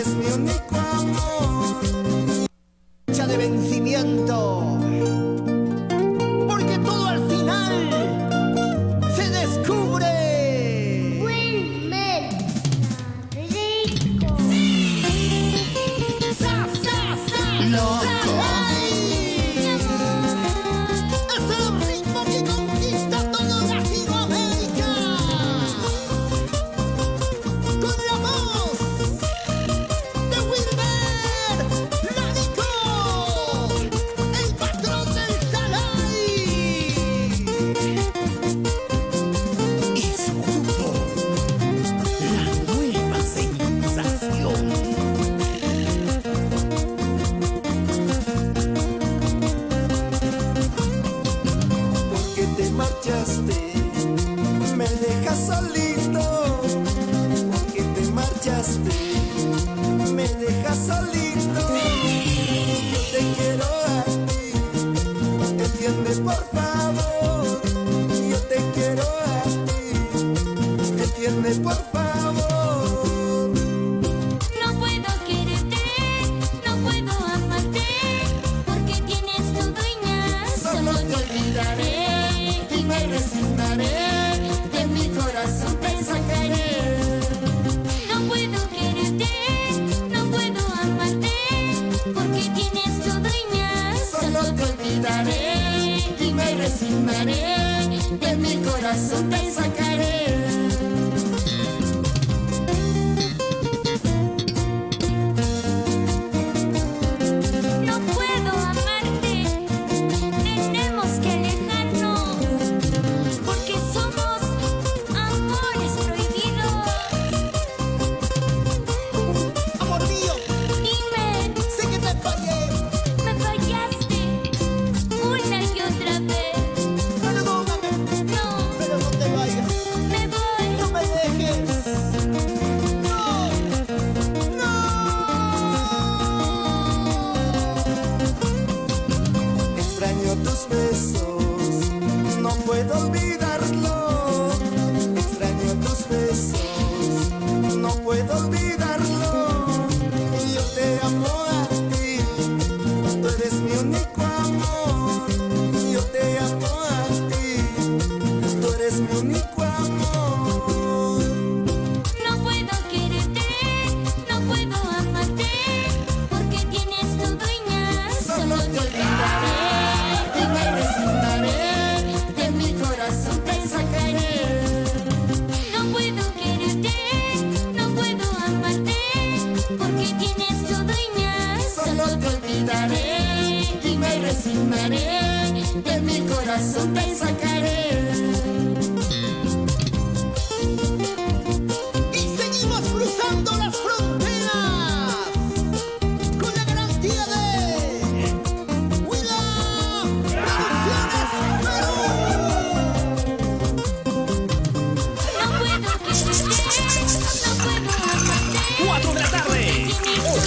eres mi único amor. Ya de vencimiento.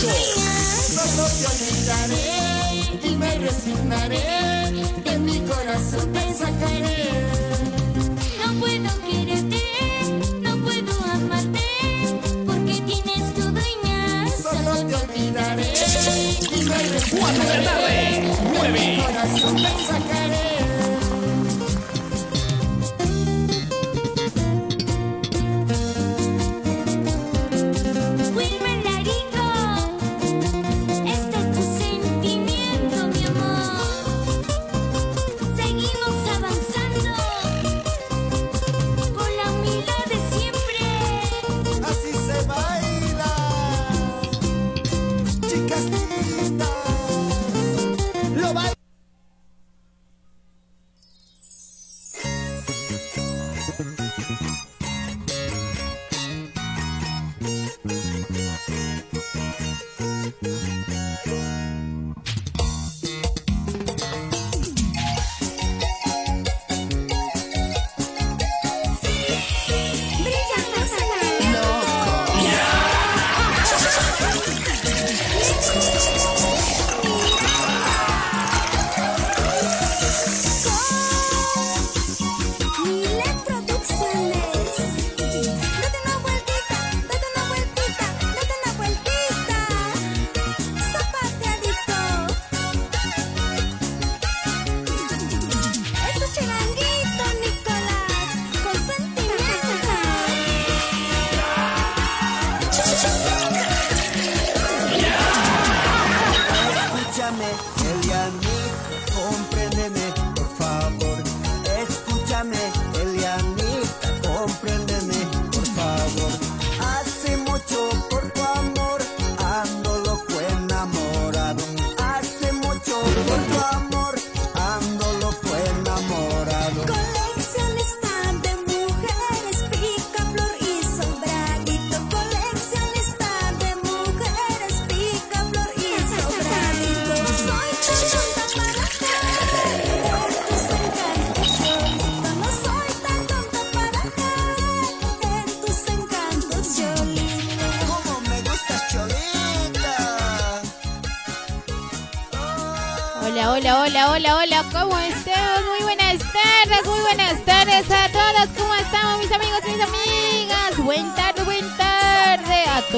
mucho. Solo te olvidaré y me resignaré. De mi corazón te sacaré. No puedo quererte, no puedo amarte. Porque tienes todo y me Solo te olvidaré y me resignaré. Cuatro de la mi corazón te sacaré.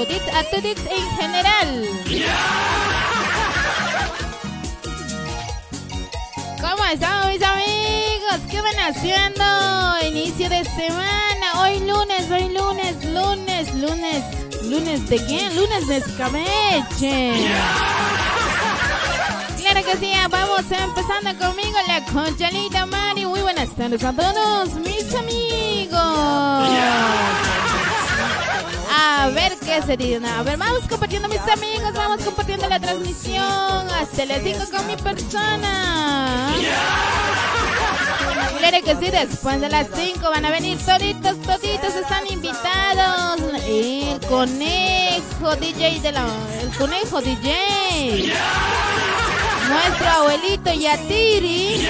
Tarde a todos, a todos en general. ¿Cómo estamos, mis amigos? ¿Qué van haciendo? Inicio de semana. Hoy lunes, hoy lunes, lunes, lunes. ¿Lunes de quién? Lunes de escabeche. Claro que sí, vamos empezando conmigo la conchalita Mari. Muy buenas tardes a todos mis amigos. A ver sería. A ver, vamos compartiendo mis amigos, vamos compartiendo la transmisión hasta las 5 con mi persona. Claro que sí, después de las 5 van a venir toditos, toditos están invitados. El conejo DJ de la... El conejo DJ. Nuestro abuelito Yatiri.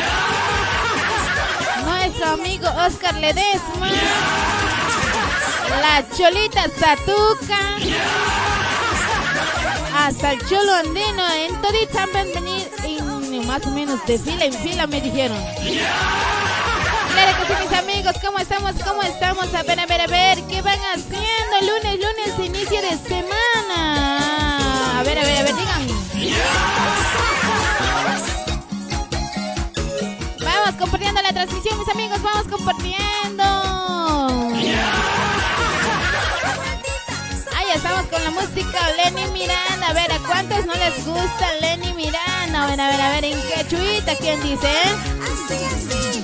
Nuestro amigo Oscar Ledesma. La cholita Satuca. Hasta el cholo andino. En toditos van a venir en, más o menos de fila en fila me dijeron. Claro que sí, mis amigos, ¿cómo estamos? ¿Cómo estamos? A ver, a ver, a ver, ¿qué van haciendo? Lunes, lunes, inicio de semana. A ver, a ver, a ver, digan. Vamos compartiendo la transmisión, mis amigos, vamos compartiendo. Con la música Lenny Miranda. A ver, ¿a cuántos no les gusta Lenny Miranda? A ver, a ver, a ver, ¿en qué chuita? ¿Quién dice? Así, así,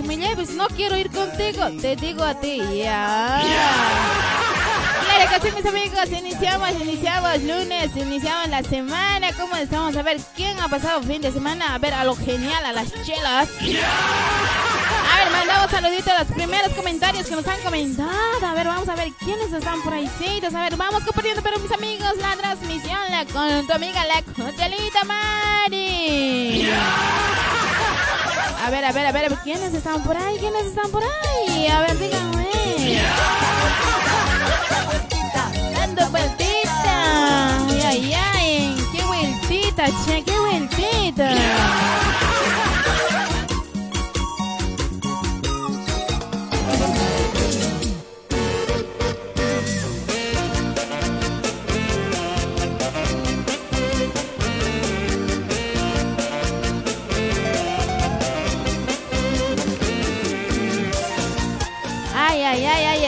Aunque me lleves, no quiero ir contigo. Te digo a ti, ya. Claro que sí, mis amigos. Iniciamos, iniciamos lunes, iniciamos la semana. ¿Cómo estamos? A ver, ¿quién ha pasado fin de semana? A ver, a lo genial, a las chelas. A ver, mandamos saluditos a los primeros comentarios que nos han comentado. A ver, vamos a ver quiénes están por ahí. A ver, vamos compartiendo, pero mis amigos, la transmisión la, con tu amiga, la Contelita Mari. A ver, a ver, a ver, ¿quiénes están por ahí? ¿Quiénes están por ahí? A ver, díganme. Dando vueltita. Ay, ay, ay. Qué vueltita, che, qué vueltita.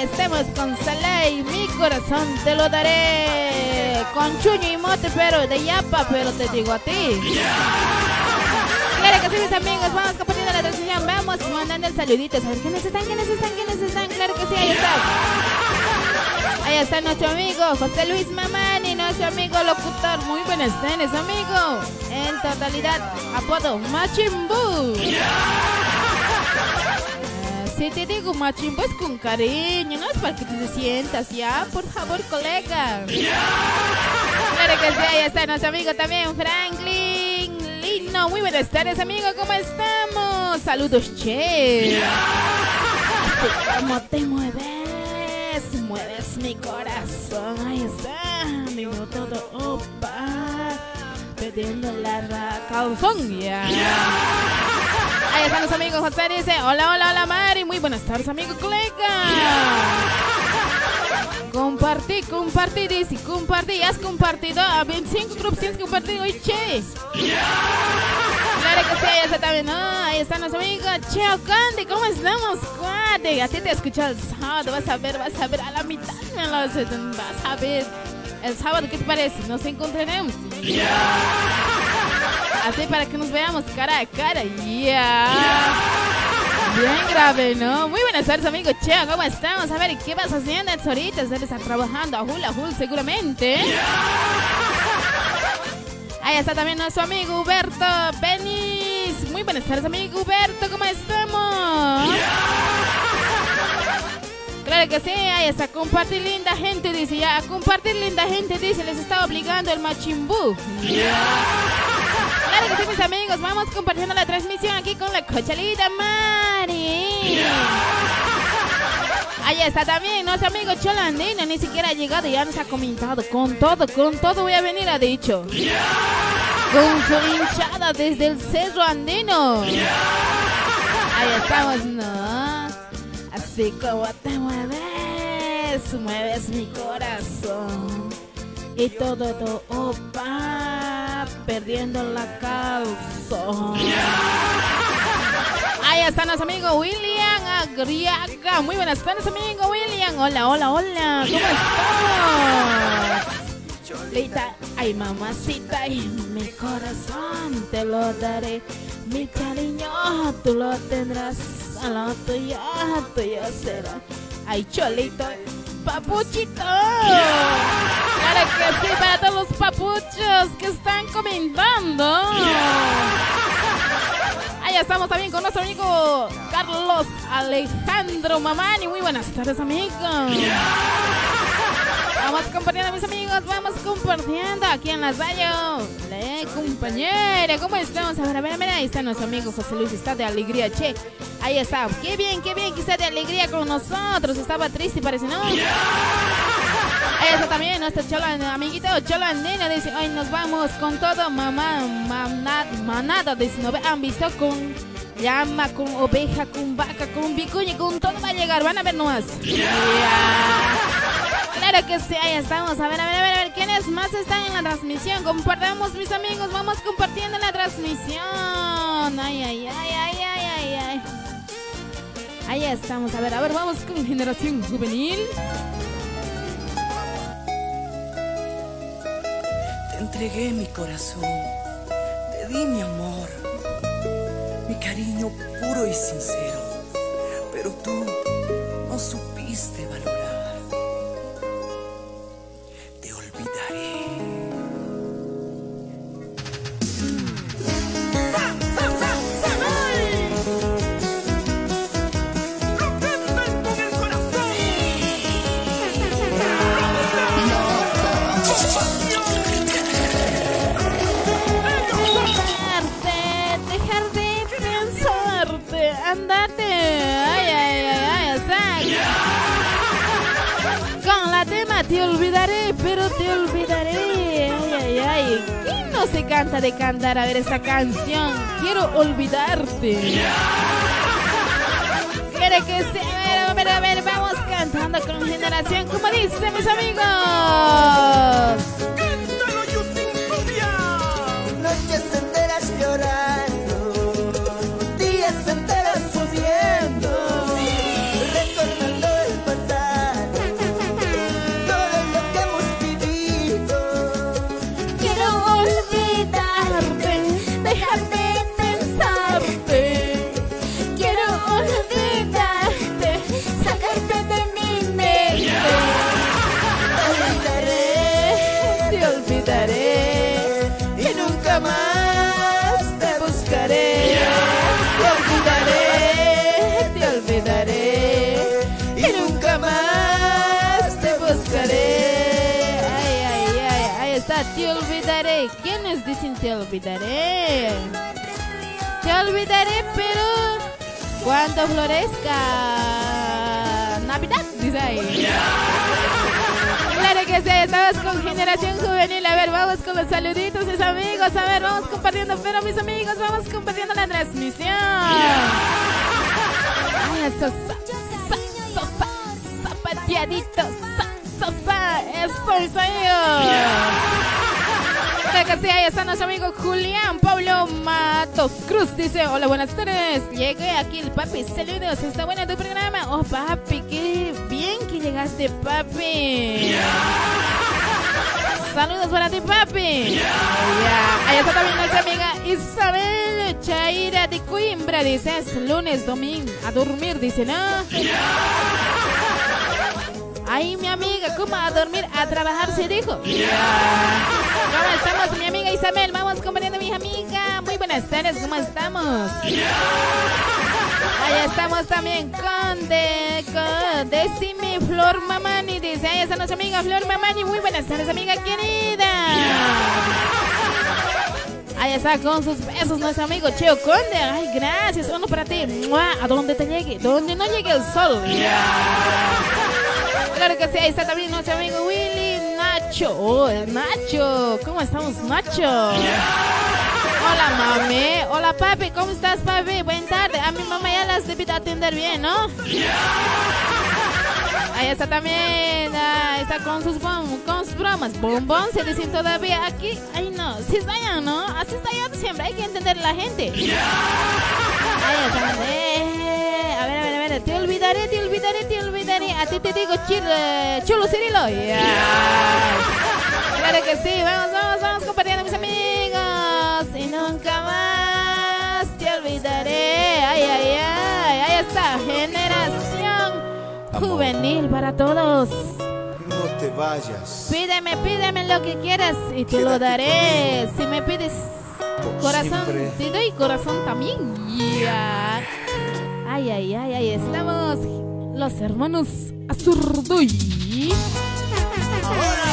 Estemos con Saley, mi corazón te lo daré. Con chuño y mote, pero de yapa, pero te digo a ti. Claro que sí, mis amigos, vamos compartiendo la transmisión, vamos mandando saluditos. A ver, ¿quiénes están? ¿Quiénes están? ¿Quiénes están? Claro que sí, ahí está. Ahí está nuestro amigo José Luis Mamani, nuestro amigo locutor. Muy buenas tardes, amigo. En totalidad, apodo Machimbu. Te digo Machimbu es con cariño, no es para que te sientas ya, por favor, colega. Claro que sí, ahí está nuestro amigo también, Franklin Lino. Muy buenas tardes, amigo, ¿cómo estamos? Saludos, che. ¿Cómo te mueves? Mueves mi corazón. Ahí está. Digo todo, opa. Pidiendo la calzón, ya. Ahí están los amigos. José dice: Hola, hola, hola, Mari. Muy buenas tardes, amigo colega. Compartí, compartí, dice, compartí, has compartido a 25 grupos, tienes compartido, oye, che. Claro que sí, ahí está también, ¿no? Ahí están los amigos. Cheo Candy, ¿cómo estamos, cuate? A ti te he escuchado el sábado, vas a ver, vas a ver, a la mitad me lo vas a ver. El sábado, ¿qué te parece? Nos encontraremos. Así para que nos veamos cara a cara. Ya. Bien grave, ¿no? Muy buenas tardes, amigo Cheo. ¿Cómo estamos? A ver, ¿qué vas haciendo ahorita? Debe estar trabajando a hula hul seguramente. Ahí está también nuestro amigo Huberto Benis. Muy buenas tardes, amigo Huberto. ¿Cómo estamos? Claro que sí, ahí está. Compartir linda gente, dice ya. Compartir linda gente, dice. Les está obligando el machimbú. Claro que sí, mis amigos. Vamos compartiendo la transmisión aquí con la cochalita Mari. Ahí está también nuestro amigo Cholandino. Ni siquiera ha llegado y ya nos ha comentado. Con todo, con todo voy a venir, ha dicho. Con su hinchada desde el Cerro Andino. Ahí estamos, ¿no? Así como te mueves, mueves mi corazón. Y todo, todo, opa, perdiendo la calzón. Ahí está nuestro amigo William Agriaga. Muy buenas tardes, amigo William. Hola, hola, hola. ¿Cómo estás? Leita, ay mamacita, y mi corazón te lo daré. Mi cariño, tú lo tendrás. A lo tuyo, tuyo será. Ay, cholito, papuchito. Claro que sí, para todos los papuchos que están comentando. Ahí estamos también con nuestro amigo Carlos Alejandro Mamani. Muy buenas tardes, amigos. Vamos compartiendo, mis amigos. Vamos compartiendo aquí en la radio. Le compañera, ¿cómo estamos? A ver, a ver, a ver. Ahí está nuestro amigo José Luis. Está de alegría, che. Ahí está. Qué bien, qué bien que está de alegría con nosotros. Estaba triste, parece, ¿no? Está también nuestro chola, amiguito Cholandino. Dice: Hoy nos vamos con todo, mamá. Manada, manada. Dice: ¿No han visto con llama, con oveja, con vaca, con vicuña, con todo va a llegar. Van a ver nomás. Claro que sí, ahí estamos. A ver, a ver, a ver, a ver, ¿quiénes más están en la transmisión? Compartamos, mis amigos, vamos compartiendo la transmisión. Ay, ay, ay, ay, ay, ay, ay. Ahí estamos. A ver, a ver, vamos con generación juvenil. Te entregué mi corazón, te di mi amor, mi cariño puro y sincero, pero tú no supiste pero te olvidaré. Ay, ay, ay. ¿Quién no se canta de cantar a ver esta canción? Quiero olvidarte. Quiere que se a ver, a ver, a ver, vamos cantando con generación, como dicen mis amigos. ¿Quiénes dicen te olvidaré? Te olvidaré, pero cuando florezca Navidad, dice ahí. Claro que sí, estamos con Generación Juvenil. A ver, vamos con los saluditos, mis amigos. A ver, vamos compartiendo, pero mis amigos, vamos compartiendo la transmisión. Ay, eso, zapateadito, sa, sa, sa, eso, mis sí, ahí está nuestro amigo Julián Pablo Matos Cruz. Dice, hola, buenas tardes. Llegué aquí el papi. Saludos, está bueno tu programa. Oh, papi, qué bien que llegaste, papi. Saludos para ti, papi. Ya. Ahí está también nuestra amiga Isabel Chaira de Coimbra dice, es lunes, domingo, a dormir, dice, ¿no? Ay, mi amiga, ¿cómo a dormir? A trabajar se dijo. ¿Cómo estamos, mi amiga Isabel? Vamos acompañando a mi amiga. Muy buenas tardes, ¿cómo estamos? Ahí estamos también con, de, con Decime Flor Mamani. Dice, ahí está nuestra amiga Flor Mamani. Muy buenas tardes, amiga querida. Ahí está con sus besos nuestro amigo Cheo Conde. Ay, gracias. Uno para ti. A donde te llegue. Donde no llegue el sol. Claro que sí. Ahí está también nuestro amigo Willy Nacho. Oh, Nacho. ¿Cómo estamos, Nacho? Hola, mami. Hola, papi. ¿Cómo estás, papi? Buenas tardes. A mi mamá ya las debí de atender bien, ¿no? Ahí está también, ah, está con sus, bom- con sus bromas. Bombón se dice todavía aquí. Ay, no, si está allá, ¿no? Así está allá siempre, hay que entender la gente. Ahí está. eh, te olvidaré, te olvidaré, te olvidaré. A ti te digo, chil, eh, chulo Cirilo. Ya. Claro que sí, vamos, vamos, vamos compartiendo mis amigos. Y nunca más te olvidaré. Ay, ay, ay, ahí está, generación juvenil para todos. No te vayas. Pídeme, pídeme lo que quieras y te lo daré. Si me pides corazón, siempre. te doy corazón también. Ya. Ay, ay, ay, ahí estamos. Los hermanos Azurduy.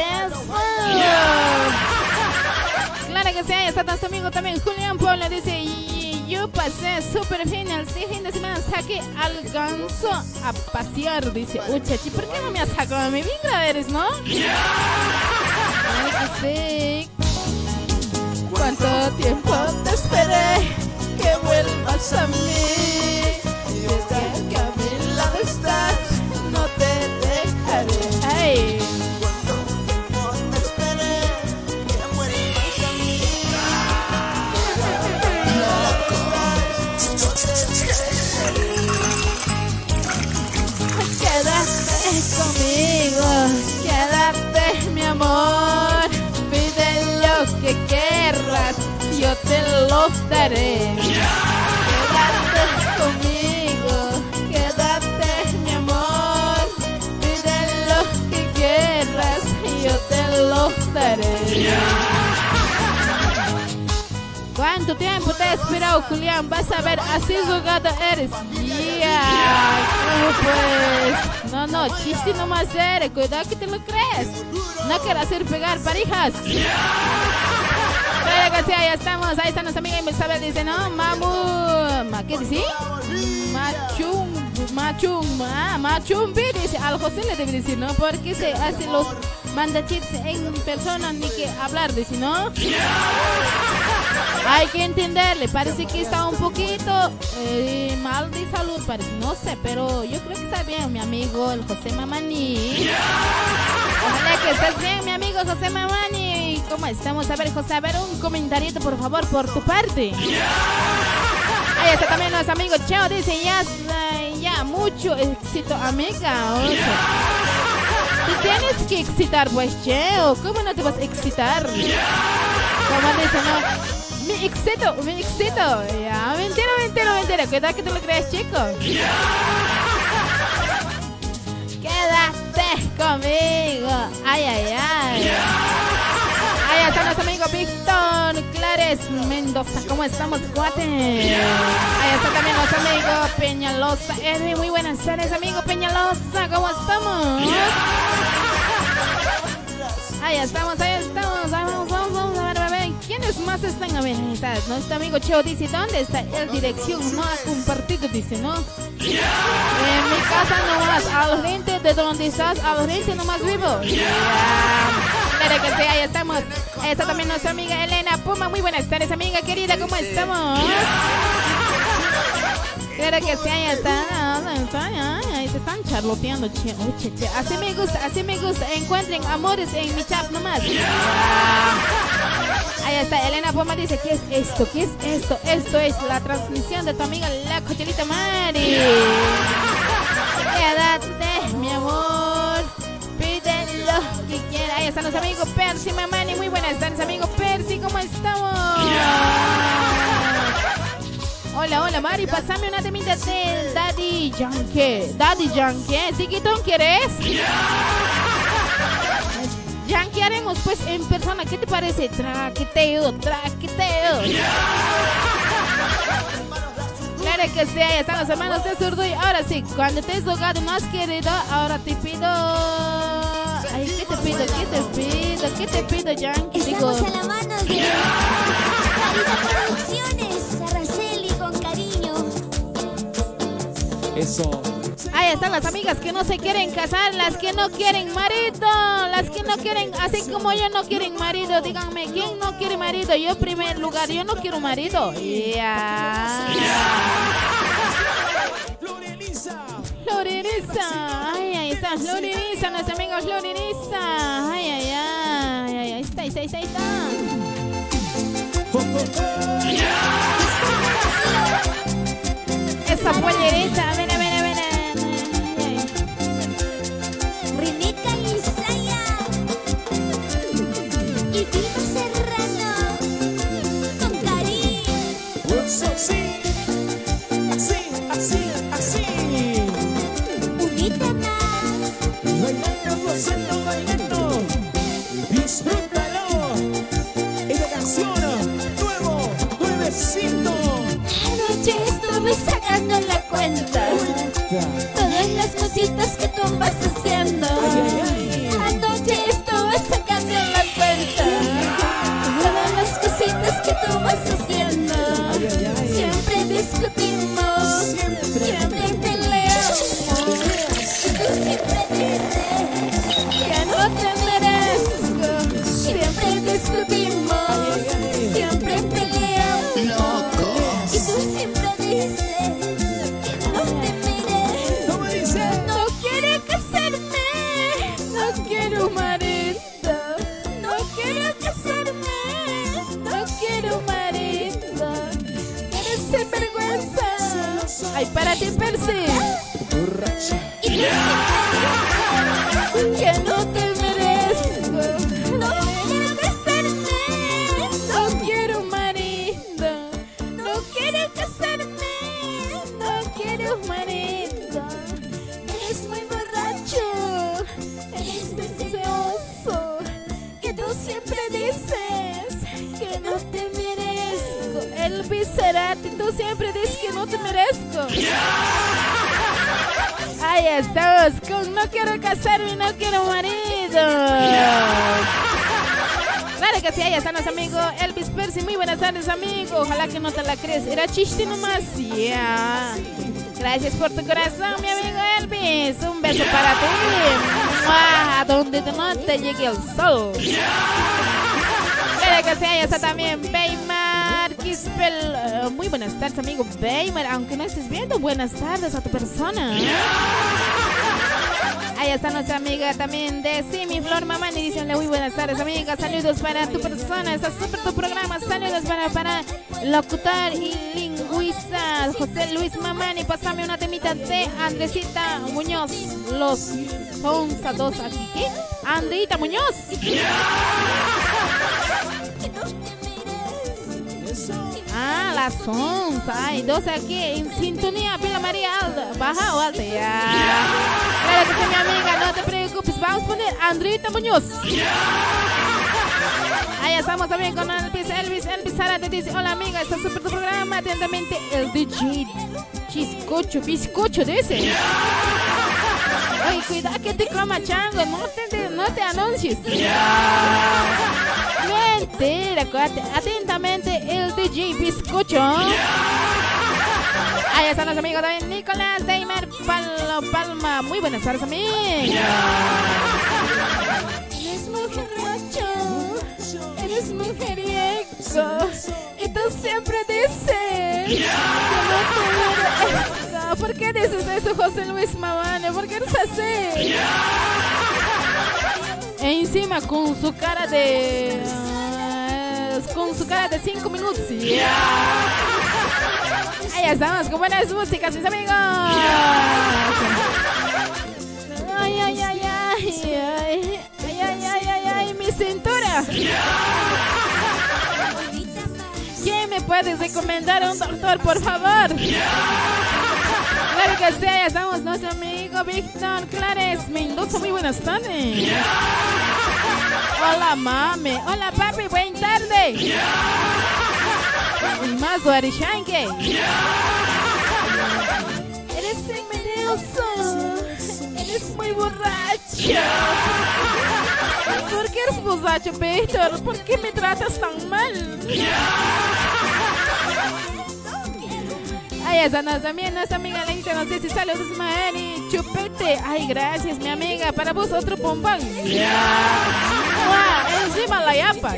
eso. Claro que sí, ahí está nuestro amigo también, Julián Puebla, dice, y yo pasé súper genial, sí, fin de semana saqué, alcanzo a pasear, dice, uchachi, ¿por qué no me has sacado a mi bien grave eres, no? Claro que sí. ¿Cuánto tiempo te esperé que vuelvas a mí? Desde que a mi lado estás, no te dejaré. ¡Ay! Amor. Pide lo que querrás, yo te lo daré. ¿Cuánto tiempo te he esperado, Julián? Vas a ver, así jugado eres. ¿cómo pues? No, no, chiste nomás eres. Cuidado que te lo crees. No quiero hacer pegar parejas. Claro que ahí estamos. Ahí está nuestra amiga. Dice, no, mamu. Ma, ¿Qué dice? Machum. Machum. Ah, machumbi. Dice, al José le debe decir, ¿no? Porque se hace los mandachits en persona ni que hablar, dice, ¿no? Hay que entenderle, parece que está un poquito eh, mal de salud, no sé, pero yo creo que está bien, mi amigo, el José Mamani. Ojalá que estés bien, mi amigo José Mamani. ¿Cómo estamos? A ver, José, a ver un comentarito, por favor, por tu parte. Ahí está también nuestro amigo Cheo, dice, ya, eh, ya, mucho éxito, amiga. o tienes que excitar, pues, Cheo. ¿Cómo no te vas a excitar? Como dice, no. Me excito, me excito. Ya, mentira, mentira, mentira. Cuidado que te lo creas, chico. Quédate conmigo. Ay, ay, ay. Ahí está nuestro amigo Víctor Clares Mendoza. ¿Cómo estamos, cuate? Ahí está también nuestro amigo Peñalosa. Eh, muy buenas tardes, amigo Peñalosa. ¿Cómo estamos? Ahí estamos, ahí estamos. Ahí vamos, ¿Quiénes más están? A ver, ahí está. Nuestro amigo Cheo dice, ¿dónde está el dirección? No ha compartido, dice, ¿no? En mi casa nomás, al frente de donde estás, al frente nomás vivo. Claro que sí, ahí estamos. Ahí está también nuestra amiga Elena Puma. Muy buenas tardes, amiga querida, ¿cómo estamos? Claro que sí, ahí están, ahí se están charloteando, che, oh, che, che. Así me gusta, así me gusta. Encuentren amores en mi chat nomás. Ahí está, Elena Poma dice, ¿qué es esto? ¿Qué es esto? Esto es la transmisión de tu amiga la cochelita Mari. Quédate, mi amor. Pide lo que quieras. Ahí están los amigos Percy Mamani. Muy buenas tardes, amigo Percy. ¿Cómo estamos? Hola, hola, Mari. Pásame una temita del Daddy Yankee. Daddy Yankee. ¿Siquitón quieres? Yankee haremos pues en persona. ¿Qué te parece? Traqueteo, traqueteo. Claro que sí, ahí están los hermanos de Zurduy. Ahora sí, cuando te has drogado más querido, ahora te pido. Ay, ¿qué te pido? ¿Qué te pido? ¿Qué te pido, Yankee? Estamos a la mano de Carita Producciones, Araceli con cariño. Eso. Ahí están las amigas que no se quieren casar, las que no quieren marido, las que no quieren, así como yo no quieren marido. Díganme, ¿quién no quiere marido? Yo en primer lugar, yo no quiero marido. Ya. Florinisa. Ay, ahí está, Florinisa, nuestra amiga Florinisa. Ay, ay, ay, ay, ahí está, ahí está, ahí está. ahí está. Esa pollerita, ven. Gozando, bailando. Disfrútalo. Esta canción, nuevo, nuevecito. Anoche estuve sacando la cuenta. Todas las cositas que tú vas haciendo. Cerati, tú siempre dices que no te merezco. Ahí estamos, con no quiero casarme, no quiero marido. Claro que sí, ahí están los amigos Elvis Percy. Muy buenas tardes, amigo. Ojalá que no te la crees. Era chiste nomás. Ya. Gracias por tu corazón, mi amigo Elvis. Un beso para ti. ¡Mua! A donde no te llegue el sol. Claro que sí, ahí está también Beymar Kispel. Eh, muy buenas tardes, amigo Beymar. Aunque no estés viendo, buenas tardes a tu persona. Ahí está nuestra amiga también de Simi Flor Mamani diciéndole muy buenas tardes amiga, saludos para tu persona, está súper tu programa, saludos para, para locutor y lingüista José Luis Mamani, pásame una temita de Andresita Muñoz, los Sonsa dos aquí, ¿qué? Andrita Muñoz. Ah, las 11. Hay dos aquí en sintonía. Pila María Alda. Baja o alta. Ya. Claro que mi amiga. No te preocupes. Vamos a poner Andrita Muñoz. Ahí estamos también con Elvis. Elvis, Elvis Sara te dice: Hola, amiga. Está súper tu programa. Atentamente, el DJ Chiscocho. Bizcocho, dice. Oye, cuidado que te coma chango. No te, no te anuncies. Mentira, acuérdate. Atentamente, el DJ Bizcocho. Ahí están los amigos también. Nicolás Deimer Palo Palma. Muy buenas tardes, amigos. Eres mujerracho, eres mujeriego y tú siempre dices que no te mereces. ¿por qué dices eso, José Luis Mavane? ¿Por qué eres así? E encima con su cara de... con su cara de 5 minutos. Ya. Ahí estamos con buenas músicas, mis amigos. Ay, ay, ay, ay, ay, ay, ay, ay, ay, ay, mi cintura. ¿Quién me puede recomendar un doctor, por favor? Claro que sí, ya estamos nuestro amigo Víctor Clares Mendoza. Muy buenas tardes. Hola, mami. Hola, papi. Buenas tardes. Y más Guarishanque. Eres envidioso. Eres muy borracho. ¿Por qué eres borracho, Víctor? ¿Por qué me tratas tan mal? Ay, esa nos también, nuestra amiga Leita nos dice saludos, Mari, chupete. Ay, gracias, mi amiga. Para vos otro pompón. Guau, encima la yapa.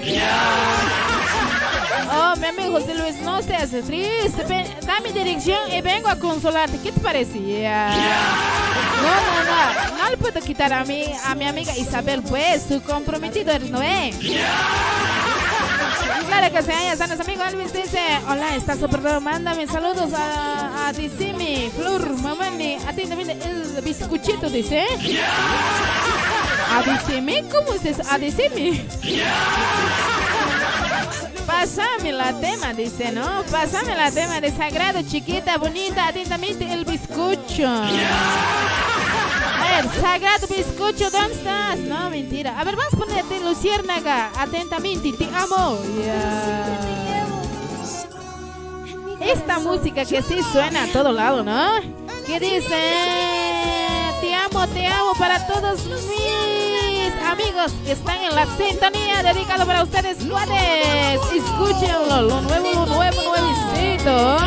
Oh, mi amigo José Luis, no seas triste. Ven, da mi dirección y vengo a consolarte. ¿Qué te parece? Ya. No, no, no. No le puedo quitar a mi, a mi amiga Isabel, pues. Su comprometido eres Noé. Claro que sí, ahí está nuestro amigo Elvis dice, hola, está súper bien, mándame saludos a, a Dicimi, Flor, Mamani, a ti también el bizcochito, dice. ¿A Dicimi? ¿Cómo es eso? ¿A Dicimi? Pásame la tema, dice, ¿no? Pásame la tema de sagrado, chiquita, bonita, atentamente el bizcocho. Ver, sagrado bizcocho, ¿dónde estás? No, mentira. A ver, vamos a ponerte Luciérnaga, atentamente, te amo. Ya. Esta música que sí suena a todo lado, ¿no? ¿Qué dice? Te amo, te amo para todos mis amigos que están en la sintonía. Dedicado para ustedes, cuates. Escúchenlo, lo nuevo, lo nuevo, nuevecito.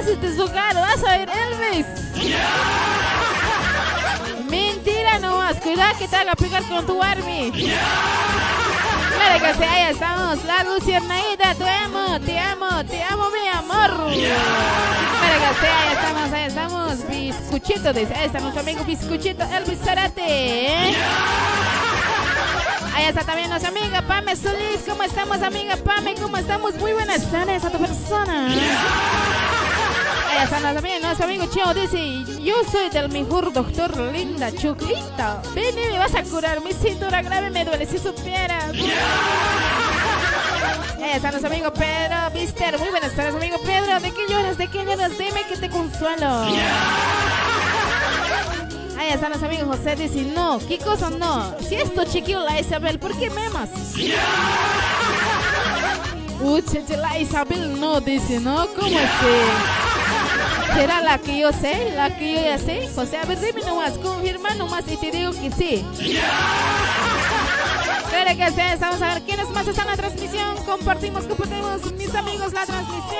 Te haces deshogar. Vas a ver, Elvis. Mentira nomás. Cuidado que te haga pegar con tu army. Claro que sí, ahí estamos. La Luciernaida, te amo, te amo, te amo, mi amor. Claro que sí, ahí estamos, ahí estamos. Biscuchito, dice. Ahí está nuestro amigo Biscuchito, Elvis Zarate. Ahí está también nuestra amiga Pame Solís. ¿Cómo estamos, amiga Pame? ¿Cómo estamos? Muy buenas tardes a tu persona. Ahí está también nuestro amigo Chio. Dice: Yo soy del mejor doctor linda, Chuclita. Ven y me vas a curar. Mi cintura grave me duele si supieras. Ahí está nuestro amigo Pedro Mister. Muy buenas tardes, amigo Pedro. ¿De qué lloras? ¿De qué lloras? Dime que te consuelo. Ahí está nuestro amigo José. Dice: No, ¿qué cosa no? Si es tu chiquillo la Isabel, ¿por qué memas? Uy, cheche, la Isabel no dice, ¿no? ¿Cómo así? ¿Será la que yo sé? ¿La que yo ya sé? José, a ver, dime nomás, confirma nomás y te digo que sí. Claro que sí, vamos a ver quiénes más están en la transmisión. Compartimos, compartimos, mis amigos, la transmisión.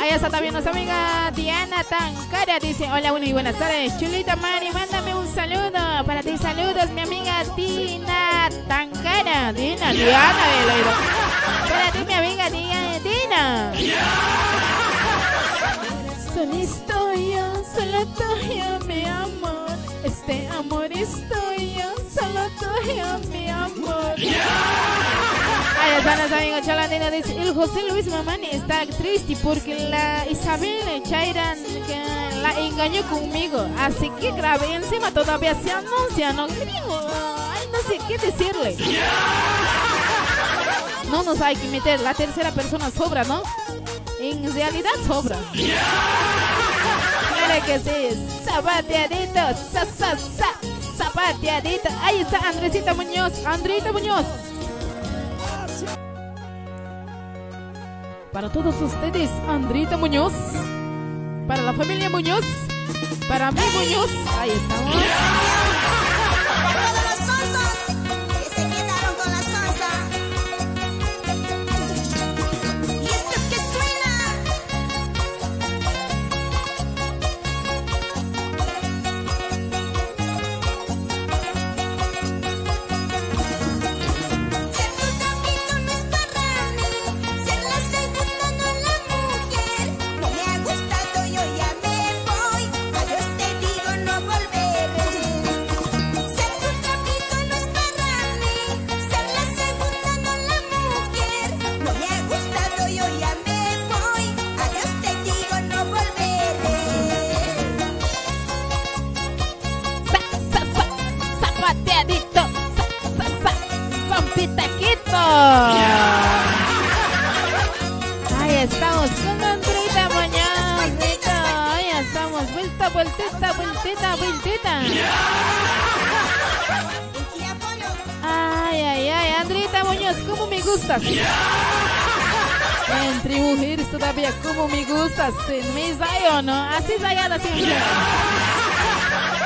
está también nuestra amiga Diana Tancara. Dice, hola, bueno y buenas tardes. Chulita Mari, mándame un saludo. Para ti, saludos, mi amiga Dina Tancara. Dina, Diana, Para Solo tuyo, solo tuyo, mi amor. Este amor es tuyo, solo tuyo, mi amor. Ahí están los amigos Chalandino. Dice, el José Luis Mamani está triste porque la Isabel Chairan que la engañó conmigo. Así que grave. Encima todavía se anuncia, ¿no? Ay, no sé qué decirle. No nos hay que meter. La tercera persona sobra, ¿no? En realidad sobra. Claro que sí. Zapateadito. Sa, sa, sa. Zapateadito. Ahí está Andresita Muñoz. Andrita Muñoz. Para todos ustedes, Andrita Muñoz. Para la familia Muñoz. Para mí Muñoz. Ahí estamos.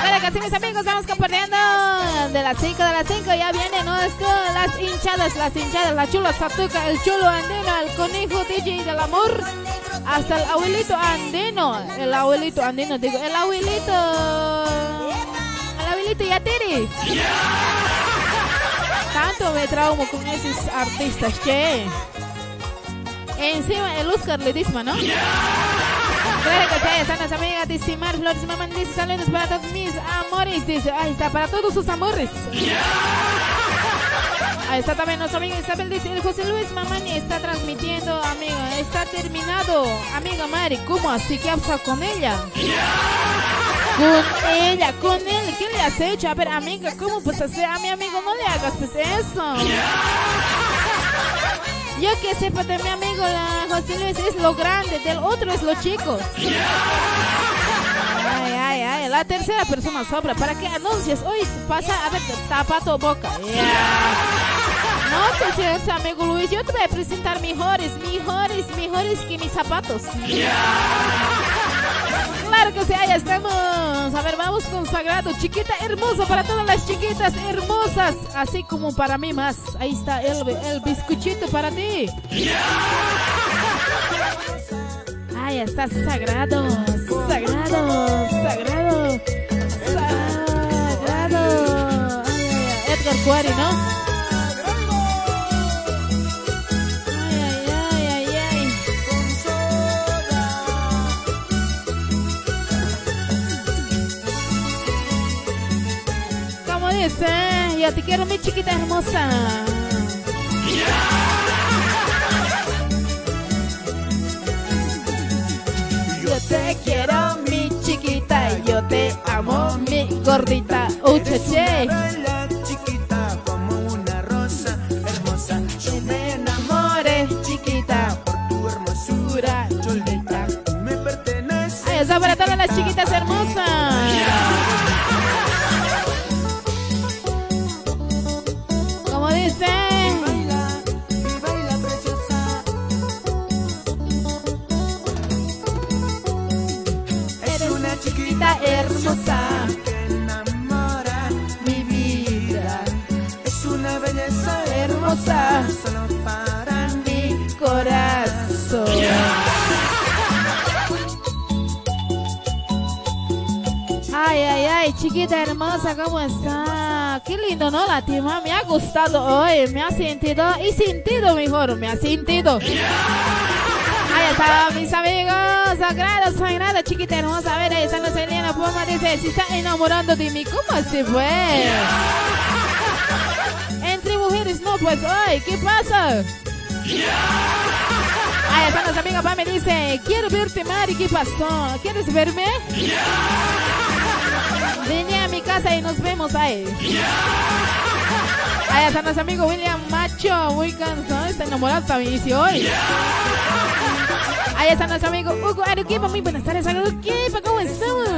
Bueno, que sí, mis amigos, vamos compartiendo de las 5 de las 5. Ya vienen ¿no? Esto, las hinchadas, las hinchadas, la chula Satuca, el chulo andino, el conejo DJ del amor, hasta el abuelito andino, el abuelito andino, digo, el abuelito, el abuelito Yatiri. Tanto me traumo con esos artistas, che. Encima el Oscar le disma, ¿no? Claro que sí, están las amigas Simar Flores Mamá dice saludos para todos mis amores. Dice, ahí está, para todos sus amores. Ahí está también nuestra amiga Isabel, dice, el José Luis Mamani está transmitiendo, amigo, está terminado. Amiga Mari, ¿cómo así? ¿Qué ha pasado con ella? Con ella, con él, ¿qué le has hecho? A ver, amiga, ¿cómo pues hacer? A mi amigo no le hagas pues eso. Yo que sepa de mi amigo la José Luis es lo grande, del otro es lo chico. Ay, ay, ay, la tercera persona sobra. ¿Para qué anuncias? Hoy pasa, a ver, tapa tu boca. No sientas, amigo Luis, yo te voy a presentar mejores, mejores, mejores que mis zapatos. Que sí, ahí estamos. A ver, vamos con Sagrado, chiquita hermosa para todas las chiquitas hermosas, así como para mí más. Ahí está el, el bizcochito para ti. Ahí está Sagrado, Sagrado, Sagrado, Sagrado. Ay, Edgar Cuari, ¿no? Dice, yo te quiero mi chiquita hermosa. Yo te quiero mi chiquita, yo te amo mi gordita. Ucheche. Baila chiquita como una rosa hermosa. Yo me enamore, chiquita, por tu hermosura, cholita. tú me perteneces. Ay, eso para todas las chiquitas hermosas. Chiquita hermosa, ¿cómo está? Qué lindo, ¿no? La tima me ha gustado hoy, me ha sentido y sentido mejor, me ha sentido. Ahí está, mis amigos, sagrado, sagrado, chiquita hermosa. A ver, ahí está nuestra Elena Poma, dice, si está enamorando de mí, ¿cómo se fue? Entre mujeres no, pues, ay, ¿qué pasa? Ahí está nuestra amiga Pame, dice, quiero verte, Mari, ¿qué pasó? ¿Quieres verme? Casa y nos vemos ahí. Ahí está nuestro amigo William Macho, muy cansado, está enamorado también, dice hoy. Ahí está nuestro amigo Hugo Arequipa, muy buenas tardes, Arequipa, ¿cómo estamos?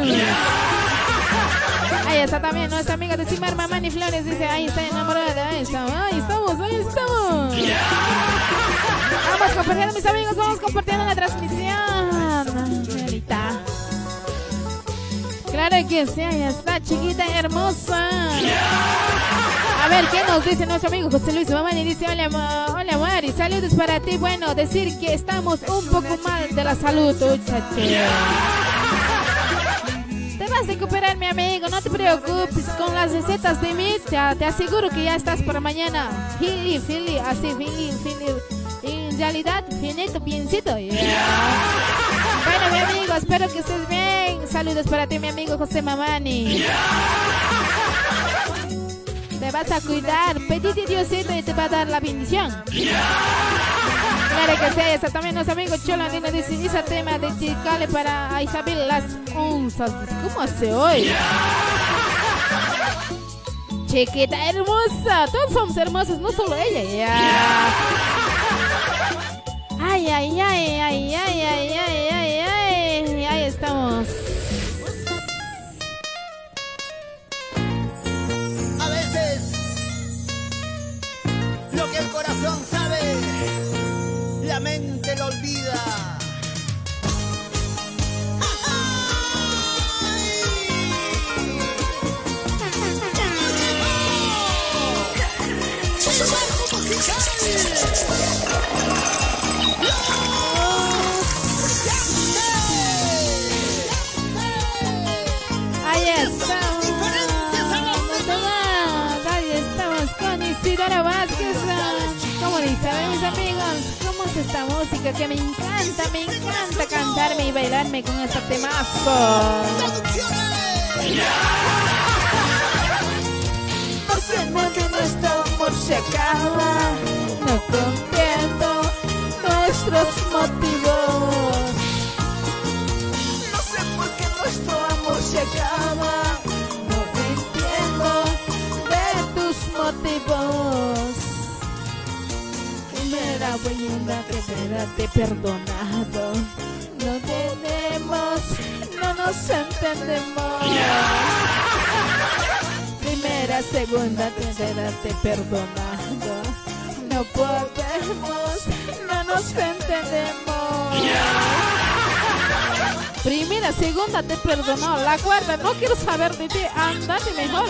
Ahí está también nuestra amiga de Simar Mamani Flores, dice, ahí está enamorada, ahí estamos, ahí estamos, ahí estamos. Vamos compartiendo, mis amigos, vamos compartiendo la transmisión. Señorita. Claro que sí, ahí está, chiquita hermosa. A ver, ¿qué nos dice nuestro amigo José Luis Mamani? Dice, hola, hola Mari, saludos para ti. Bueno, decir que estamos un poco mal de la salud. Te vas a recuperar, mi amigo, no te preocupes. Con las recetas de mí, te, te aseguro que ya estás para mañana. Fili, fili, así, fili, fili. En realidad, finito, biencito mi amigo, espero que estés bien. Saludos para ti, mi amigo José Mamani. Te vas a cuidar, pedite Diosito y te va a dar la bendición. Claro que sí, eso también los amigos Cholandino dice, ese tema de Chicale para Isabel las onzas. ¿Cómo hace hoy? Chiquita hermosa, todos somos hermosos, no solo ella. Ya. Ay, ay, ay, ay, ay, ay, ay, ay. Este temazo. Porque nuestro amor se acaba, no comprendo nuestros motivos. No sé por qué nuestro amor se acaba. No entiendo de tus motivos. Primera buena tercera te he perdonado. Nos entendemos. Primera, segunda, tercera te he perdonado. No podemos, no nos entendemos. Primera, segunda te perdonó. La cuarta, no quiero saber de ti. Andate mejor.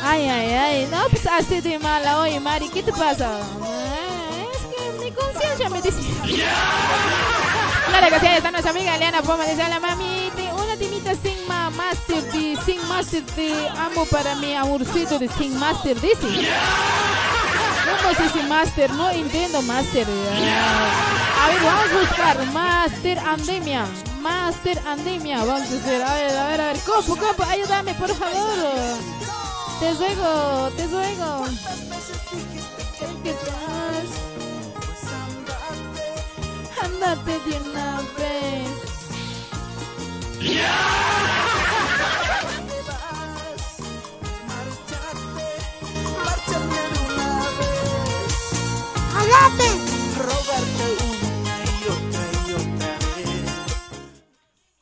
Ay, ay, ay. No, pues así de mala. Oye, Mari, ¿qué te pasa? Eh, Es que mi conciencia me dice. Que sí, ahí está nuestra amiga Eliana Poma. Dice, hola mami, te- una timita sin ma master de, sin master de amo para mi amorcito de sin master, dice. ¿Cómo es ese master? No entiendo master. A ver, vamos a buscar Master Andemia. Master Andemia. Vamos a hacer. A ver, a ver, a ver. Copo, copo, ayúdame, por favor. Te ruego, te ruego. Andate de una vez.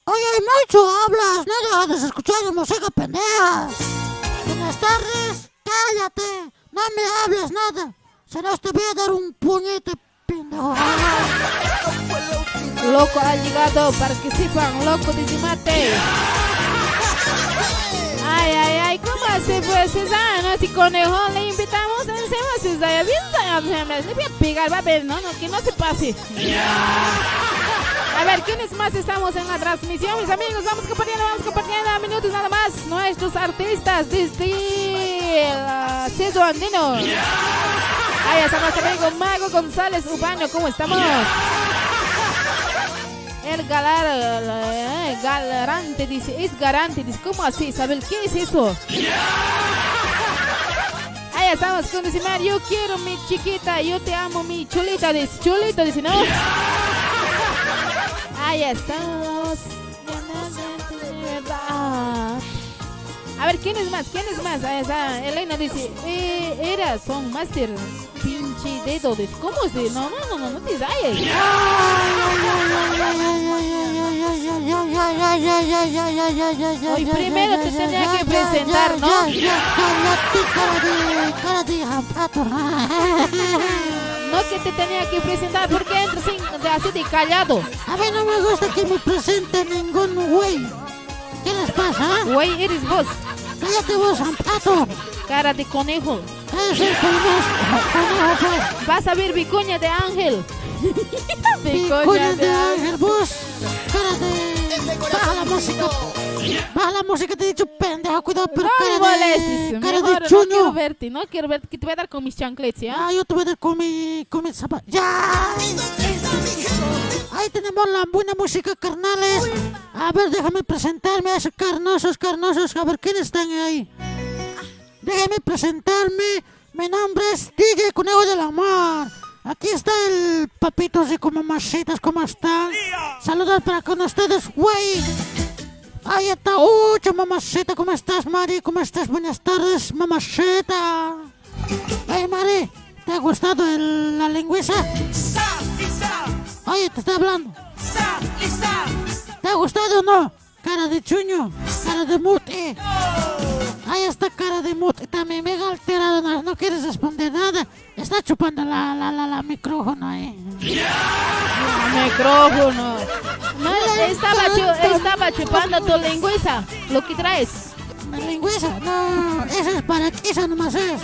Oye, mucho hablas, no dejas de escuchar música pendeja. Buenas tardes, cállate, no me hables nada. Si no te voy a dar un puñete, pendejo. Loco ha llegado, participan, loco de mate. Ay, ay, ay, ¿cómo hace pues César? ¿No? Si conejo le invitamos, encima César, bien, le voy a pegar, va a ver, no, no, que no se pase. A ver, ¿quiénes más estamos en la transmisión, mis amigos? Vamos compartiendo, vamos compartiendo minutos nada más. Nuestros artistas desde el Ceso Andino. Ahí está nuestro amigo Mago González Urbano, ¿cómo estamos? El galar, eh, galarante dice, es garante, dice, ¿cómo así? ¿Saben qué es eso? Ahí estamos con Decimar, yo quiero mi chiquita, yo te amo mi chulita, dice, chulita, dice, ¿no? Ahí estamos. A ver, ¿quién es más? ¿Quién es más? Ahí está. Elena dice, eh, era, son master. Dedo. Dice, ¿Cómo se? No, no, no, no, no te vayas. Hoy primero te tenía que presentar, ¿no? No que te tenía que presentar porque entras así de callado. A mí no me gusta que me presente ningún güey. ¿Qué les pasa? ah? Güey, eres vos. Cállate vos, zampato. Cara de conejo. Pues. Vas a ver vicuña de ángel. Picoña de ángel, vos. Espérate. Baja la música. Baja la música, te he dicho pendejo. Cuidado, pero No cara de... Cara mejor de no quiero chuño. verte, no quiero verte, que te voy a dar con mis chanclets, ¿ya? Ah, yo te voy a dar con mi... Con mi zapato. ¡Ya! Ahí tenemos la buena música, carnales. A ver, déjame presentarme a esos carnosos, carnosos. A ver, ¿quiénes están ahí? Déjame presentarme. Mi nombre es DJ Conejo de la Mar. Aquí está el papito así como mamacitas, ¿cómo están? Saludos para con ustedes, güey. Ahí está, ucha mamacita, ¿cómo estás, Mari? ¿Cómo estás? Buenas tardes, mamacita. Hey, Mari, ¿te ha gustado el- la lingüiza? Oye, te está hablando. ¿Te ha gustado o no? Cara de chuño, cara de mute. Ahí está cara de mute. También mega alterado, no, no quieres responder nada. Está chupando la, la, la, la micrófono ahí. Micrófono. No, estaba, chu- estaba chupando tu lingüiza. Lo que traes. ¿La lingüiza? No, eso es para quiso nomás es.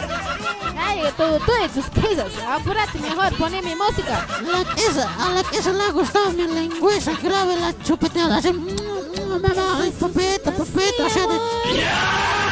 Ay, tú, tú y tus quesos. Apúrate mejor, poné mi música. La a la quesa le ha gustado mi lingüiza grave, la chupeteada. Así, mm, mm, mamá, papito, o sea, de-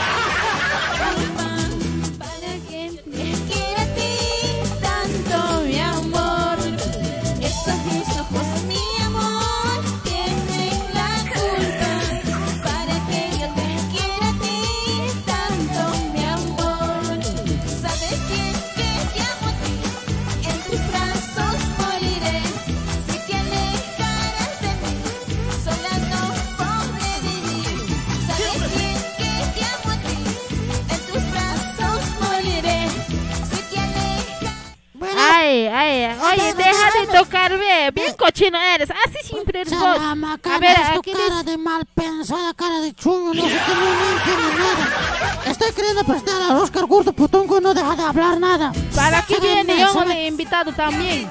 Ay, ay, oye, deja de tocarme. Bien cochino eres. Así siempre eres vos. A ver, aquí cara de mal pensada, cara de chulo, no sé qué, no, entiendo nada. Estoy queriendo prestar a Oscar Gordo Putongo, no deja de hablar nada. ¿Para qué viene? Yo he invitado también.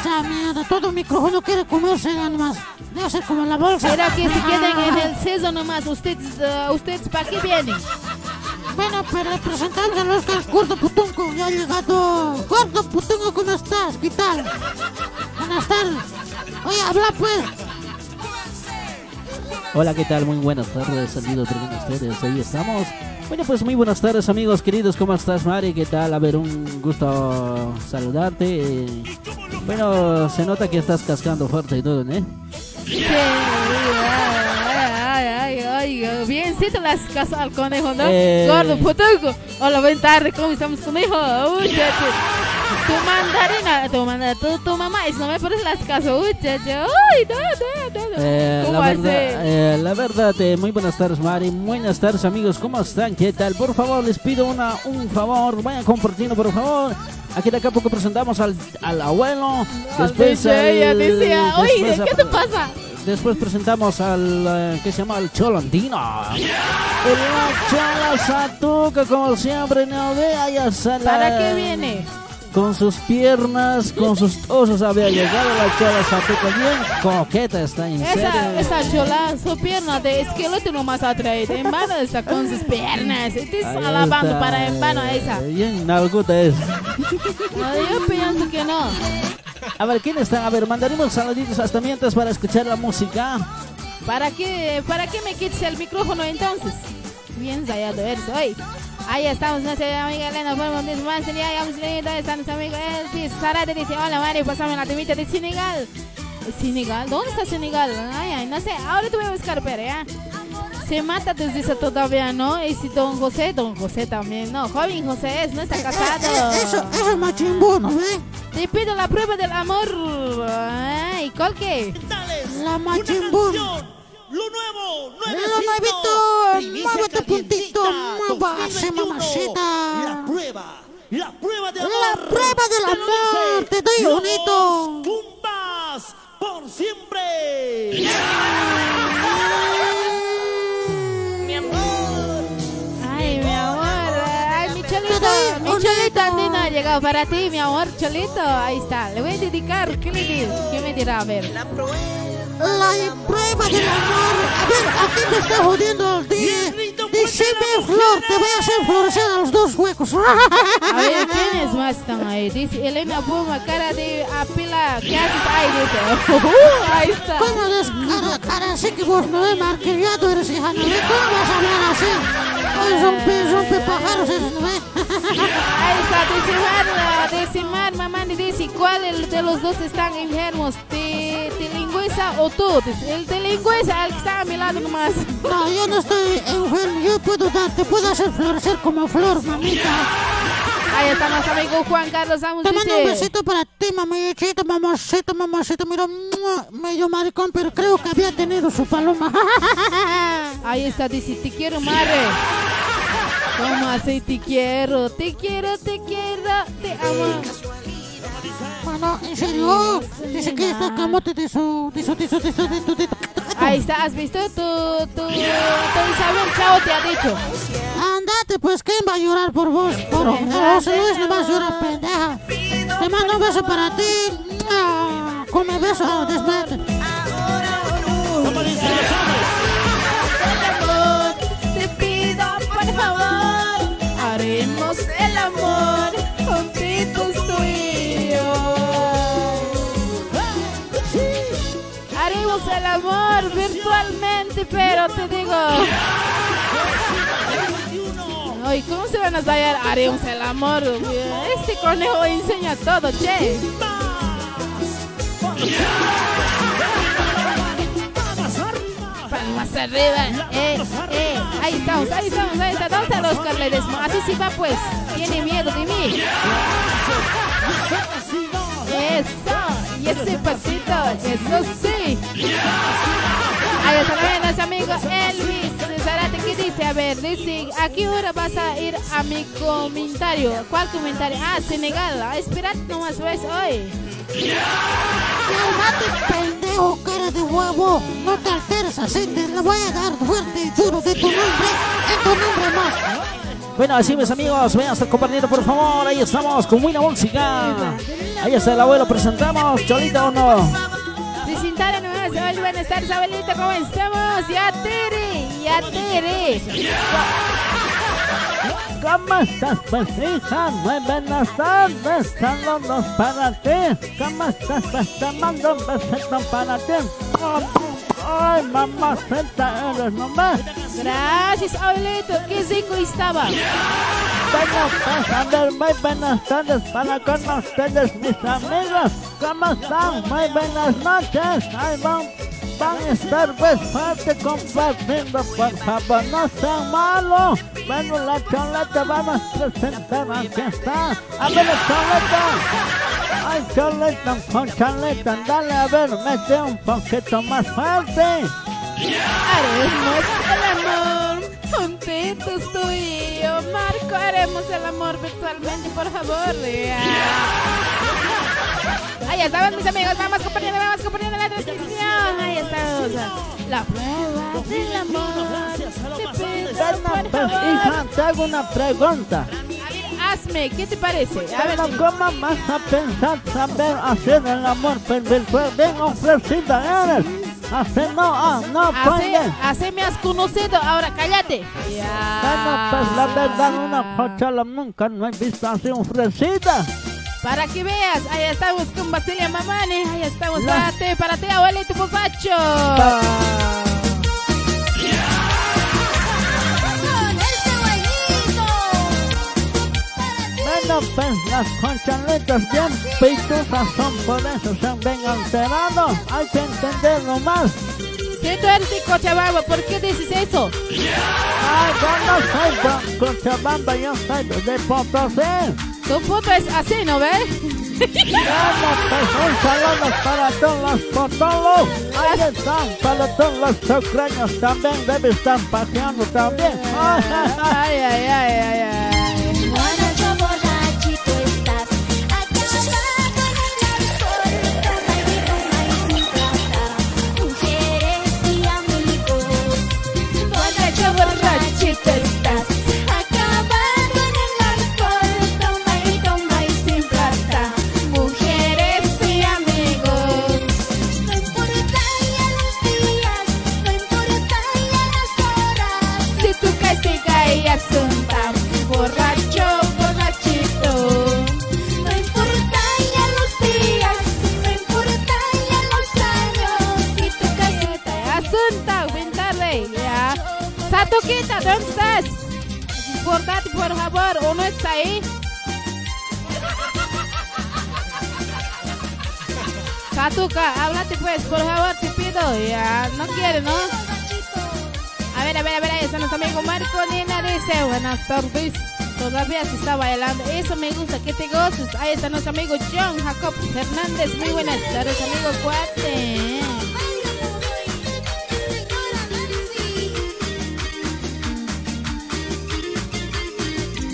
Esa mierda, todo micrófono quiere comerse nada más. Debe ser como la bolsa. Será que se queden en Ah. el seso nomás. Ustedes, eh, ustedes ¿para qué vienen? Bueno, pero le presentamos al Oscar Gordo Putongo, ya ha llegado. Gordo Putongo, ¿cómo estás? ¿Qué tal? Buenas tardes. Oye, habla pues. Hola, ¿qué tal? Muy buenas tardes, saludos para ustedes. Ahí estamos. Bueno, pues muy buenas tardes, amigos queridos. ¿Cómo estás, Mari? ¿Qué tal? A ver, un gusto saludarte. Bueno, se nota que estás cascando fuerte y todo, ¿eh? Ay, ay, ay, bien, sí te las casas al conejo, ¿no? Eh. Gordo, putuco. Hola, buenas tardes, ¿cómo estamos, conejo? Uy, chacho. Tu mandarina, tu mandarina, tu, tu mamá, eso no me parece las casas, uy, chacho. Uy, no, no, no, no. Eh, ¿Cómo la, verdad, eh, la verdad, eh, muy buenas tardes, Mari. Buenas tardes, amigos. ¿Cómo están? ¿Qué tal? Por favor, les pido una, un favor. Vayan compartiendo, por favor. Aquí de acá a poco presentamos al, al abuelo. Después Dice ella, al- dice, oye, después ¿qué te pasa? Después presentamos al eh, que se llama el Cholondino. El Chola Satuca, como siempre, no vea, ya está la- ¿Para qué viene? Con sus piernas, con sus osos había llegado la Chola Satuca. Bien coqueta está, en Esa, serio. esa chola, su pierna de esqueleto nomás ha traído. En vano está con sus piernas. Estás alabando está, para en vano a esa. Bien nalguta es. No, yo pienso que no. A ver, ¿quién está? A ver, mandaremos saluditos hasta mientras para escuchar la música. ¿Para qué, ¿Para qué me quites el micrófono entonces? Bien ensayado eso. Hoy. Ahí estamos, nuestra amiga Elena Formo, dice, más sería, ya vamos a leer, ¿dónde está nuestra amiga Elvis? Zarate dice, hola Mario, pasame la temita de Senegal. ¿Senegal? ¿Dónde está Senegal? Ay, ay, no sé, ahora te voy a buscar, pero ya. Se mata desde eso todavía, ¿no? Y si Don José, Don José también, no, joven José es, no está casado. eh, Eso, eso es machimbo, ¿no ve? Te pido la prueba del amor. Ay, ¿cuál qué? La machimbo. Lo nuevo, Lo nuevito, muévete puntito, muévase, mamacita. La prueba, la prueba de La amor. prueba del amor, dice te doy los bonito. Tumbas por siempre. Ay, mi amor. Ay, mi cholito. Mi cholito dedo. andino ha llegado para ti, mi amor. Cholito, ahí está. Le voy a dedicar. ¿Qué le digo? ¿Qué me dirá? A ver. La prueba del amor. A ver, aquí te está jodiendo el día. Decime, Flor, te voy a hacer florecer a los dos huecos. A ver, ¿quiénes más están ahí? Dice Elena Puma, cara de apila. ¿Qué haces ahí? Dice. ahí está. ¿Cómo eres cara, cara así que vos no ves marquillado eres hija? ¿Cómo vas a hablar así? Ay, rompe, rompe pájaros eres, ¿no ves? Ahí está, Decimar, Decimar, mamá, me dice, ¿cuál de los dos están enfermos? ¿Te, te lingüiza o tú? El de lingüiza, el que está a mi lado nomás. No, yo no estoy enfermo, yo puedo dar, te puedo hacer florecer como flor, mamita. Ahí está nuestro amigo Juan Carlos Amos, Te mando un besito para ti, mamachita, mamacita, mamacita. Mira, medio maricón, pero creo que había tenido su paloma. ahí está, dice, te quiero, madre. ¿Cómo así te quiero? Te quiero, te quiero, te amo. Bueno, en serio, dice que está camote de su, de su, de su, de su, de su, de su- Ahí está, ¿has visto? Tu, tu, tu Isabel Chao te ha dicho. Andate, pues, ¿quién va a llorar por vos? Por José Luis no vas a llorar, pendeja. Te mando un beso para ti. ¡Mua! Come beso, desmate. amor, amor virtualmente, pero te digo. Ay, ¿cómo se van a hallar? Haremos el amor. Este conejo enseña todo, che. Palmas arriba. Eh, eh. Ahí estamos, ahí estamos, ahí está. ¿Dónde está Oscar? Así sí va, pues. Tiene miedo de mí. Eso. Y ese pasito. Eso sí. Ahí está también nuestro amigo Elvis Zarate. ¿Qué dice? A ver, dice, ¿a qué hora vas a ir a mi comentario? ¿Cuál comentario? Ah, Senegal. Ah, Espérate nomás, ves, hoy. Cálmate, pendejo, cara de huevo. No te alteres así, te le voy a dar fuerte y duro de tu nombre. En tu nombre más. Bueno, así mis amigos, vayan a estar compartiendo por favor. Ahí estamos con buena música. Ahí está el abuelo, presentamos. Cholita o no. Hola, buenas tardes, abuelita, ¿cómo estamos? Ya tere, ya tere. ¿Cómo estás, pues, hija? Muy buenas tardes. Saludos para ti. ¿Cómo estás? Pues te mando un besito para ti. Ay, mamacita, eres nomás. Gracias, abuelito, qué rico estaba. Bueno, pues, a ver, muy buenas tardes para con ustedes, mis amigos. ¿Cómo están? Muy buenas noches. Ahí van, van a estar pues fuerte compartiendo, por favor, no sean malos. Bueno, la choleta vamos a presentar, aquí está. A ver, la choleta. Ay, choleta, con choleta, dale, a ver, mete un poquito más fuerte. Haremos el amor juntitos tú y yo. Marco, haremos el amor virtualmente, por favor. Ahí estamos, mis amigos. Vamos compartiendo, vamos compartiendo la transmisión. Ahí estamos. La prueba del amor. Te pido, por favor. hija, te hago una pregunta. Hazme, ¿qué te parece? A ver. ¿cómo vas a pensar saber hacer el amor virtual? Bien ofrecida eres. Así no, ah, no Así, puedes. así me has conocido, ahora cállate. Bueno, pues la verdad, una cochola nunca no he visto así ofrecida. Para que veas, ahí estamos con Basilia Mamani, ahí estamos La- para ti, para ti, abuelito. Pa- pues las conchaletas bien pitosas son por eso se ven alterados. Hay que entenderlo más. Si tú eres de Cochabamba, ¿por qué dices eso? Ay, yo no soy de Cochabamba, yo soy de Potosí. Tu puto es así, ¿no ves? Bueno, pues un saludo para todos los potolos. Ahí están, para todos los chocreños también. Debe estar paseando también. Ay, ay, ay, ay, ay. Tardes. Todavía se está bailando, eso me gusta, que te goces. Ahí está nuestro amigo John Jacob Fernández, muy buenas tardes, amigo Cuate.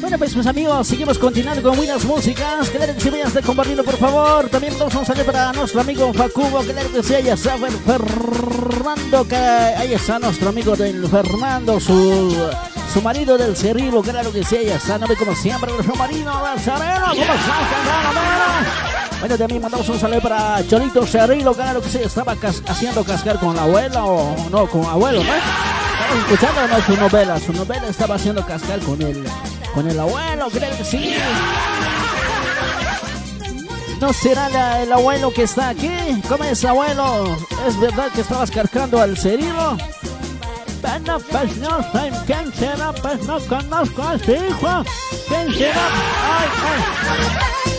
Bueno, pues mis amigos, seguimos continuando con buenas músicas. Claro que sí, vayan compartiendo, por favor. También vamos a salir para nuestro amigo Facubo. Claro que sí, está Fer- Fernando, que ahí está nuestro amigo del Fernando, su, su marido del Cerrilo. Claro que sí, no ve como siempre, su marido del Cerrilo. ¿Cómo estás, Fernando? Bueno, también mandamos un saludo para Cholito Cerrilo. Claro que sí, estaba haciendo cascar con la abuela o no, con abuelo, ¿no? Estamos escuchando ¿no? su novela, su novela estaba haciendo cascar con el, con el abuelo, creo que sí. ¿No será el abuelo que está aquí? ¿Cómo es abuelo? ¿Es verdad que estabas cargando al cerilo? Bueno, pues no sé quién será, pues no conozco a su hijo. ¿Quién será? Ay, ay.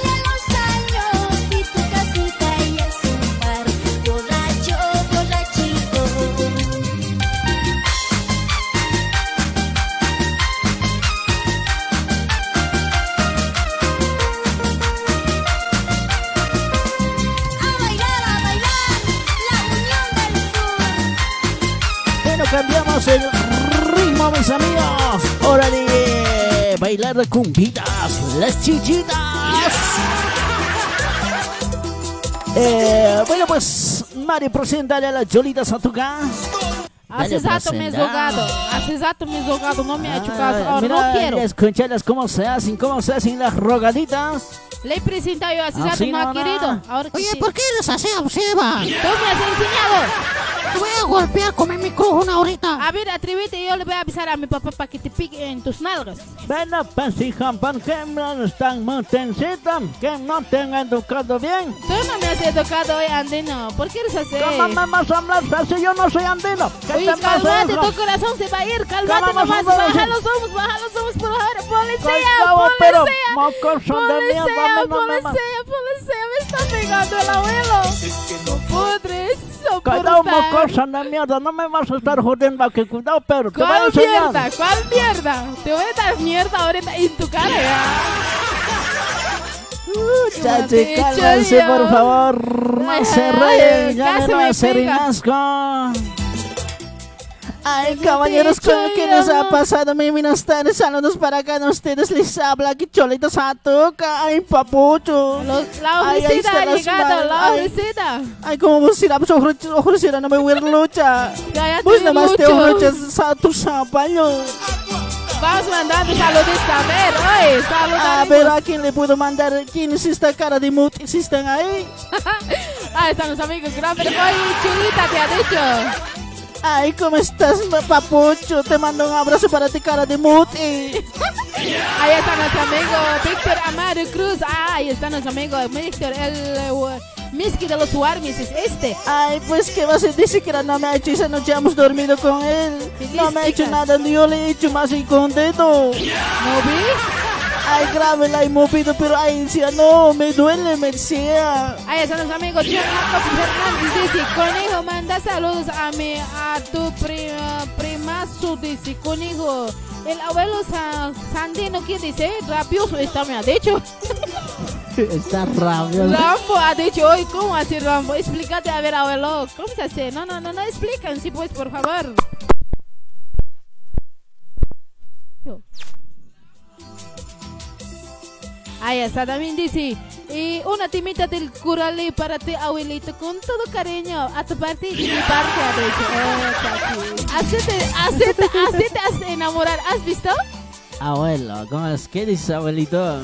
Amigos. Hora de bailar cumbitas, las chichitas. Eh, bueno, pues, Mari, preséntale a la Jolita Satuca. Hace Dale, rato me he jugado, hace rato me he no me ha hecho caso, mira, no quiero. Cómo se hacen, cómo se hacen las rogaditas. Le he presentado yo Ah, rato, sí, no querido. Ahora que Oye, sí. ¿por qué eres así, abusiva? Tú me has enseñado. Te voy a golpear con mi micrófono ahorita. A ver, atrévete y yo le voy a avisar a mi papá para que te pique en tus nalgas. Bueno, pues, hija, ¿por qué no están muy tensitas? Que no te han educado bien. Tú no me has educado hoy, Andino. ¿Por qué eres así? ¿Cómo me vas a hablar así? Yo no soy andino. ¿Qué Oye, te pasa, cálmate, tu corazón se va a ir, cálmate ¿Cómo nomás, a baja los ojos, baja los ojos, por favor, policía, policía, mocoso de mierda, policía, no me- policía, policía, me está pegando el abuelo. No podré Cuidado, soportar. mocosa de mierda. No me vas a estar jodiendo aquí. Cuidado, pero te voy a ¿Cuál enseñar. mierda? ¿Cuál mierda? Te voy a dar mierda ahorita en tu cara. Uh, Chachi, cálmense, por favor. No se ay, rayen. Ya no rinasco. Ay, caballeros, dicho, ¿qué les ha pasado? Muy buenas tardes, saludos para acá de ustedes. Les habla aquí Cholito Satuca. Ay, papucho. La oficina ha llegado, la oficina. Ay, como vos irás ofreciera, no me voy a lucha. Vi nada más te ofreces Satu Zapallo. Vamos mandando saludos a ver, oye. A ver, ¿a quién le puedo mandar? ¿Quién es esta cara de mut? ¿Si están ahí? Ahí están los amigos gran pero oye, chulita te ha dicho. Ay, ¿cómo estás, papucho? Te mando un abrazo para ti, cara de muti. Ahí está nuestro amigo Víctor Amaro Cruz. Ah, ahí está nuestro amigo Víctor, el uh, Miski de los Warmis, es este. Ay, pues que vas a decir que no me ha hecho esa noche hemos dormido con él. No me ha hecho nada, yo le he hecho más y. ¿No vi? Ay, grave la he movido, pero ay, decía, no, me duele, me decía. Ahí está nuestro amigo John Marcos Fernández. Dice, conejo, manda saludos a mi, a tu prima, primazo, dice, conejo. El abuelo Sa- Sandino, ¿qué dice? Rabioso está, me ha dicho. Está rabioso. Rambo ha dicho hoy, ¿cómo así Rambo? Explícate, a ver, abuelo, ¿cómo se hace? No, no, no, no explican, sí, pues, por favor. Ahí está, también dice, y una timita del curale para ti, abuelito, con todo cariño, a tu parte y mi parte, ha dicho. Oh, papi. Así te, así te, así te hace enamorar, ¿has visto? Abuelo, ¿cómo es? ¿Qué abuelito?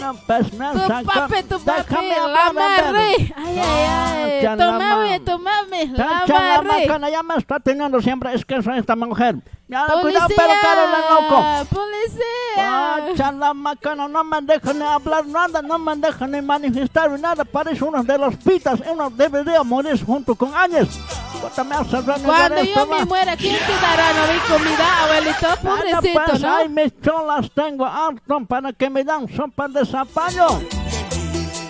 Me Tu papi, tu papi, la amarré. Ay, ay, ay. Ah, Tomame, chanama. tomame, la la amarré. macana ya me está teniendo siempre, es que soy esta mujer. Ya, cuidado, pero caro la loco. Policía, Ah, chala macana, no me dejan ni hablar nada, no me dejan ni manifestar nada. Parece uno de los pitas, uno debería morir junto con Áñez. Cuando yo me muera, ¿quién te dará no vi comida, abuelito? Pobrecito, pues, ¿no? Ay, mis cholas tengo harto para que me dan sopa de zapallo.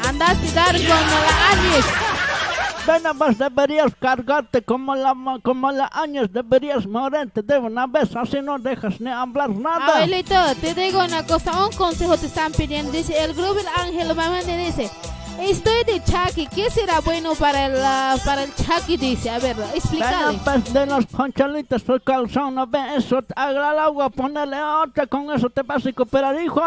Andaste a dar con la Anis. Bueno, pues deberías cargarte como la, como la Áñez, deberías morirte de una vez, así no dejas ni hablar nada. Abuelito, te digo una cosa, un consejo te están pidiendo. Dice, el grupo El Ángel mamá te dice, estoy de Chucky, ¿qué será bueno para el, para el Chucky? Dice, a ver, explícale. Bueno, pues de los conchalitos por calzón, ¿no ves? Eso, agarra el agua, ponerle otra, con eso te vas a recuperar, hijo.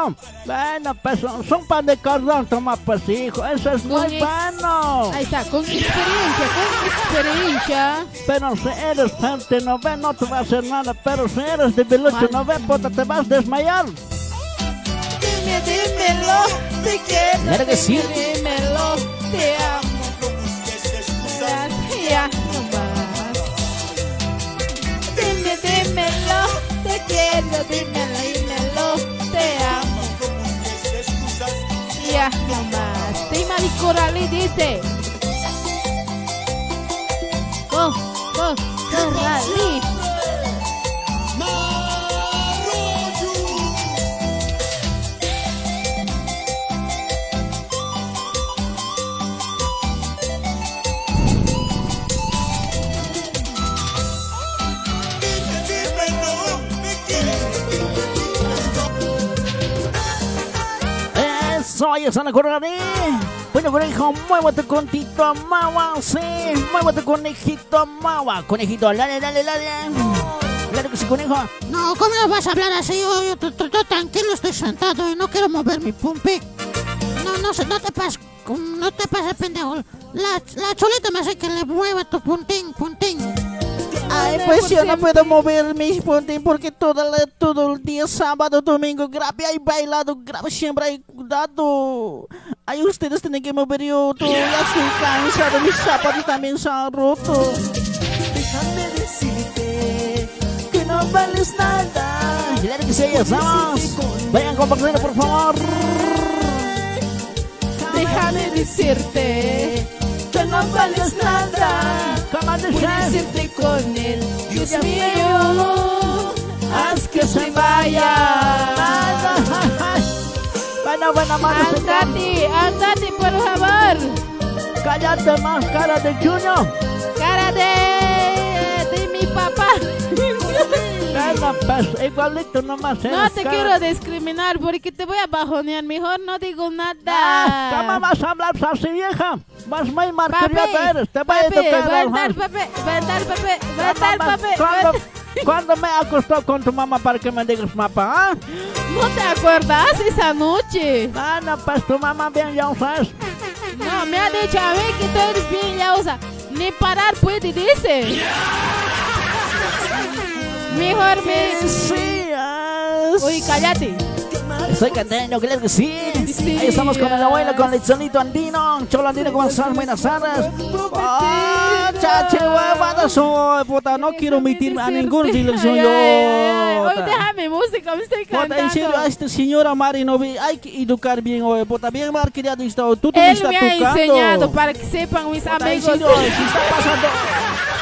Bueno, pues son, son pan de cordón, toma pues, hijo, eso es muy ex- bueno. Ahí está, con experiencia, con experiencia. Pero si eres fuerte, no ves, no te va a hacer nada. Pero si eres de debilucho, no ves, puta, te vas a desmayar. Dime, dímelo, te quiero. Claro que sí. dime, Dímelo, te amo. Ya, no más. Dime, dímelo, te quiero, dímelo, dímelo, te amo. Ya, no más. Tima di Corali dice. Oh, oh, Corali. Ahí está la corralí. Bueno, conejo, muévete con Tito Mawa, sí. Muévete, conejito Mawa. Conejito, dale, dale, dale. Claro que sí, conejo. No, ¿cómo me vas a hablar así? Yo, yo, t- t- tranquilo, estoy sentado y no quiero mover mi pumpi. No, no, no te pases, no te pases, pendejo. La, la chuleta me hace que le mueva tu puntín, puntín. Ay, pues yo no puedo mover mis puntos porque todo, todo el día, sábado, domingo, grave hay bailado, grave siempre cuidado. Ay, ustedes tienen que mover yo, todo, ya estoy cansado, mis zapatos también se han roto. Déjame decirte que no vales nada. Claro que sí, estamos. Vayan compartiendo, por favor. Déjame decirte Que no vales nada. ¿Cómo Puedes dices? irte con él, Dios mío, haz que se vaya. Bueno, bueno, mano, Andate, andate, por favor. cállate más, cara de Junior. Cara de, de mi papá. Pues igualito nomás No te quiero discriminar porque te voy a bajonear. Mejor no digo Ah, nada. ¿Cómo vas a hablar así, vieja? Vas muy marcada eres. Te voy a va a estar, Mamá, papi. va a ¿Cuándo, me acostó con tu mamá para que me digas mapa? ¿ah? ¿No te acuerdas esa noche? Bueno, pues tu mamá bien ya sabes. No, me ha dicho a mí que tú eres bien yausa. Ni parar puede, dice. Mejor me... Uy, cállate. Estoy cantando, claro que sí. Sí. Ahí estamos con el abuelo, con el sonito andino. Cholo andino, ¿cómo estás? Buenas tardes. Ah, chache, huevadas, oh, puta, no quiero omitir a ninguna dirección yo. Hoy déjame música, me estoy Puta, en serio, a cantando. esta señora Mari no ve, hay que educar bien, oye, puta, bien mal criado está, tú te Él me ha enseñado para que sepan mis en amigos. serio, ¿qué está pasando?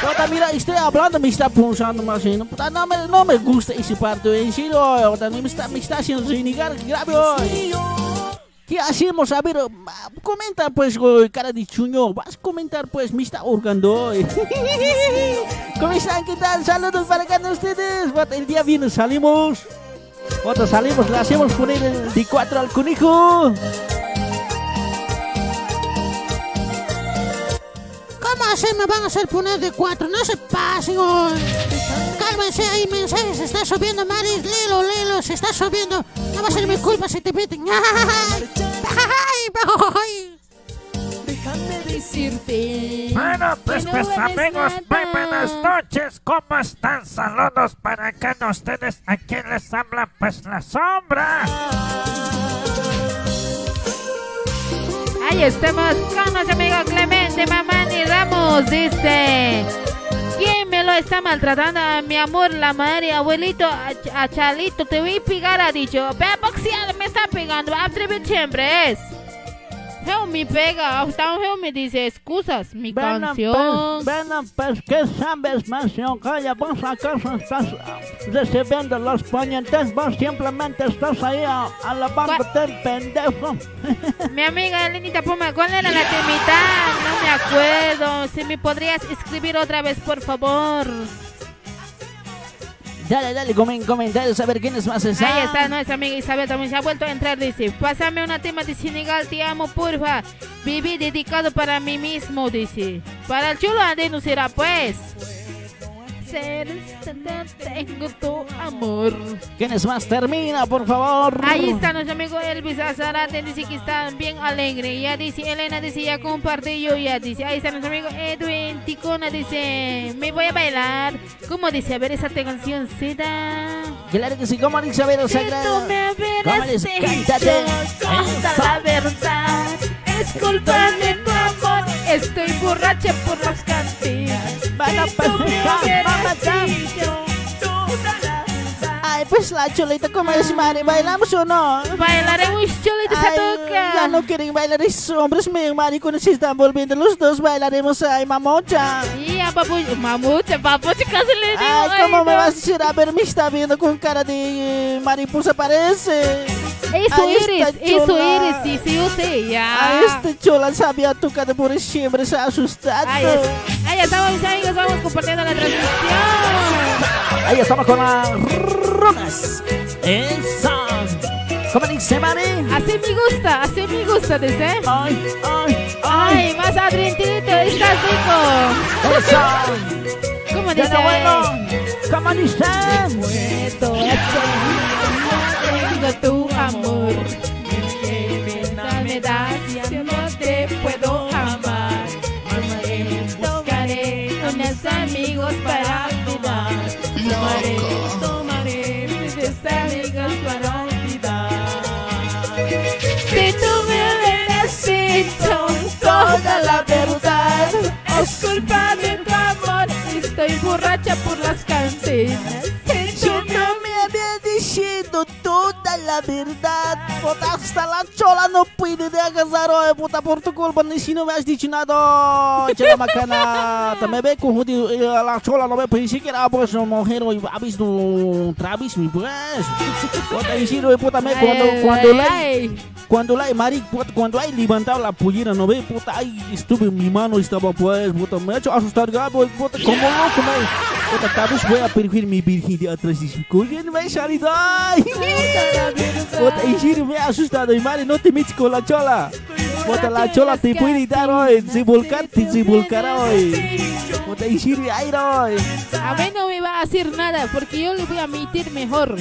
Puta, mira, estoy hablando, me está pulsando más, ¿no? puta, no me, no me gusta ese parto, en serio, puta, me está, me está haciendo renegar grave, oye. ¿Qué hacemos? A ver, comenta pues, cara de chuño, vas a comentar pues, me está ahorcando hoy. ¿Cómo están? ¿Qué tal? Saludos para cada ustedes. El día viernes salimos. Puta, salimos, le hacemos poner el de 4 al conejo. ¿Cómo así me van a hacer poner de cuatro? No se pasen, hoy. Cálmense ahí, mensajes. Se está subiendo, Maris. Lilo, Lilo. Se está subiendo. No va a ser mi culpa si te meten. ¡Ay! ¡Ay! ¡Ay! Déjame decirte. Bueno, pues eres amigos, muy buenas noches. ¿Cómo están? Saludos para cada ustedes. ¿A quién les habla? Pues la sombra. Ahí estamos con nuestro amigo Clemente Mamani Ramos. Dice: ¿Quién me lo está maltratando? Mi amor, la madre, abuelito, a, a. Te voy a pegar, ha dicho. Ve boxear, me está pegando. Atreve siempre es. Help me pega. Hasta un help me dice: Excusas, mi canción. Bueno, pues, ¿qué sabes, mansión? Calla, vos acaso estás ah, recibiendo los puñetes, vos simplemente estás ahí alabándote el pendejo. Mi amiga Elenita Puma, ¿cuál era la temita? No me acuerdo. Si me podrías escribir otra vez, por favor. Dale, dale, comen comentarios a ver quiénes más están. Ahí está nuestra amiga Isabel, también se ha vuelto a entrar, dice, pásame una tema de Senegal, te amo, porfa. Viví dedicado para mí mismo, dice. Para el chulo andino será, pues. Ser, tengo tu amor. ¿Quiénes más? Termina, por favor. Ahí está nuestro amigo Elvis Azarate, dice que está bien alegre. Ya dice, Elena dice, ya compartí yo, ya dice. Ahí está nuestro amigo Edwin Ticona, dice, me voy a bailar. ¿Cómo dice? A ver esa cancióncita. Claro que sí, como dice Vero Que tú Sagrada. me ¿Cómo hubieras cántate? toda la verdad. Es culpa de. Estoy borracha por las cantinas. Van a pasar, a-. Ay, pues la chulita, ¿cómo es, Mari? ¿Bailamos o no? Bailaremos chulita Ay, toca. ya no quieren bailar esos hombres, mi Mari, cuando se están volviendo los dos, bailaremos ay, mamocha. Y a papucha, mamucha, papucha, casi le digo. Ay, ¿cómo me no. vas a decir? A ver, me está viendo con cara de mariposa parece. Eso Ay, eres, esta eso eres, sí, sí, yo sé, ya. Ay, este chola sabía tocado por siempre, se ha asustado. Ahí, es- ahí estamos, mis amigos, vamos compartiendo la transmisión. Ahí estamos con las runas. Esa. ¿Cómo dice Mari? Así me gusta, así me gusta, dice. Ay, ay, ay. Ay, más adrientito, estás rico. Esa. ¿Cómo dice? no bueno. ¿Cómo dice? Muerto, tengo por las cantinas. La verdad, puta, hasta la chola no puede de agasar hoy, puta, por tu culpa, ni si no me has dicho nada. Chela macana, também bem confundido, eh, la chola no me pensé que era pues mujer, hoy ha visto un travesti, pues. Puta, y si no, puta, me cuando, cuando la... Cuando la Mari, puta, cuando hay levantado la pollera, no ve, puta, ahí estuve, mi mano estaba pues, puta, me ha hecho asustar, Gabo, puta, como loco, me, puta, tal vez voy a perder mi atrás de su corriente, me salido, ay, puta, en serio, me ha asustado, y Mari, no te metes con la chola, puta, la chola te puede dar hoy, se volcar, te se volcará hoy, puta, en serio, ay, hoy. A mí no me va a decir nada porque yo le voy a meter mejor.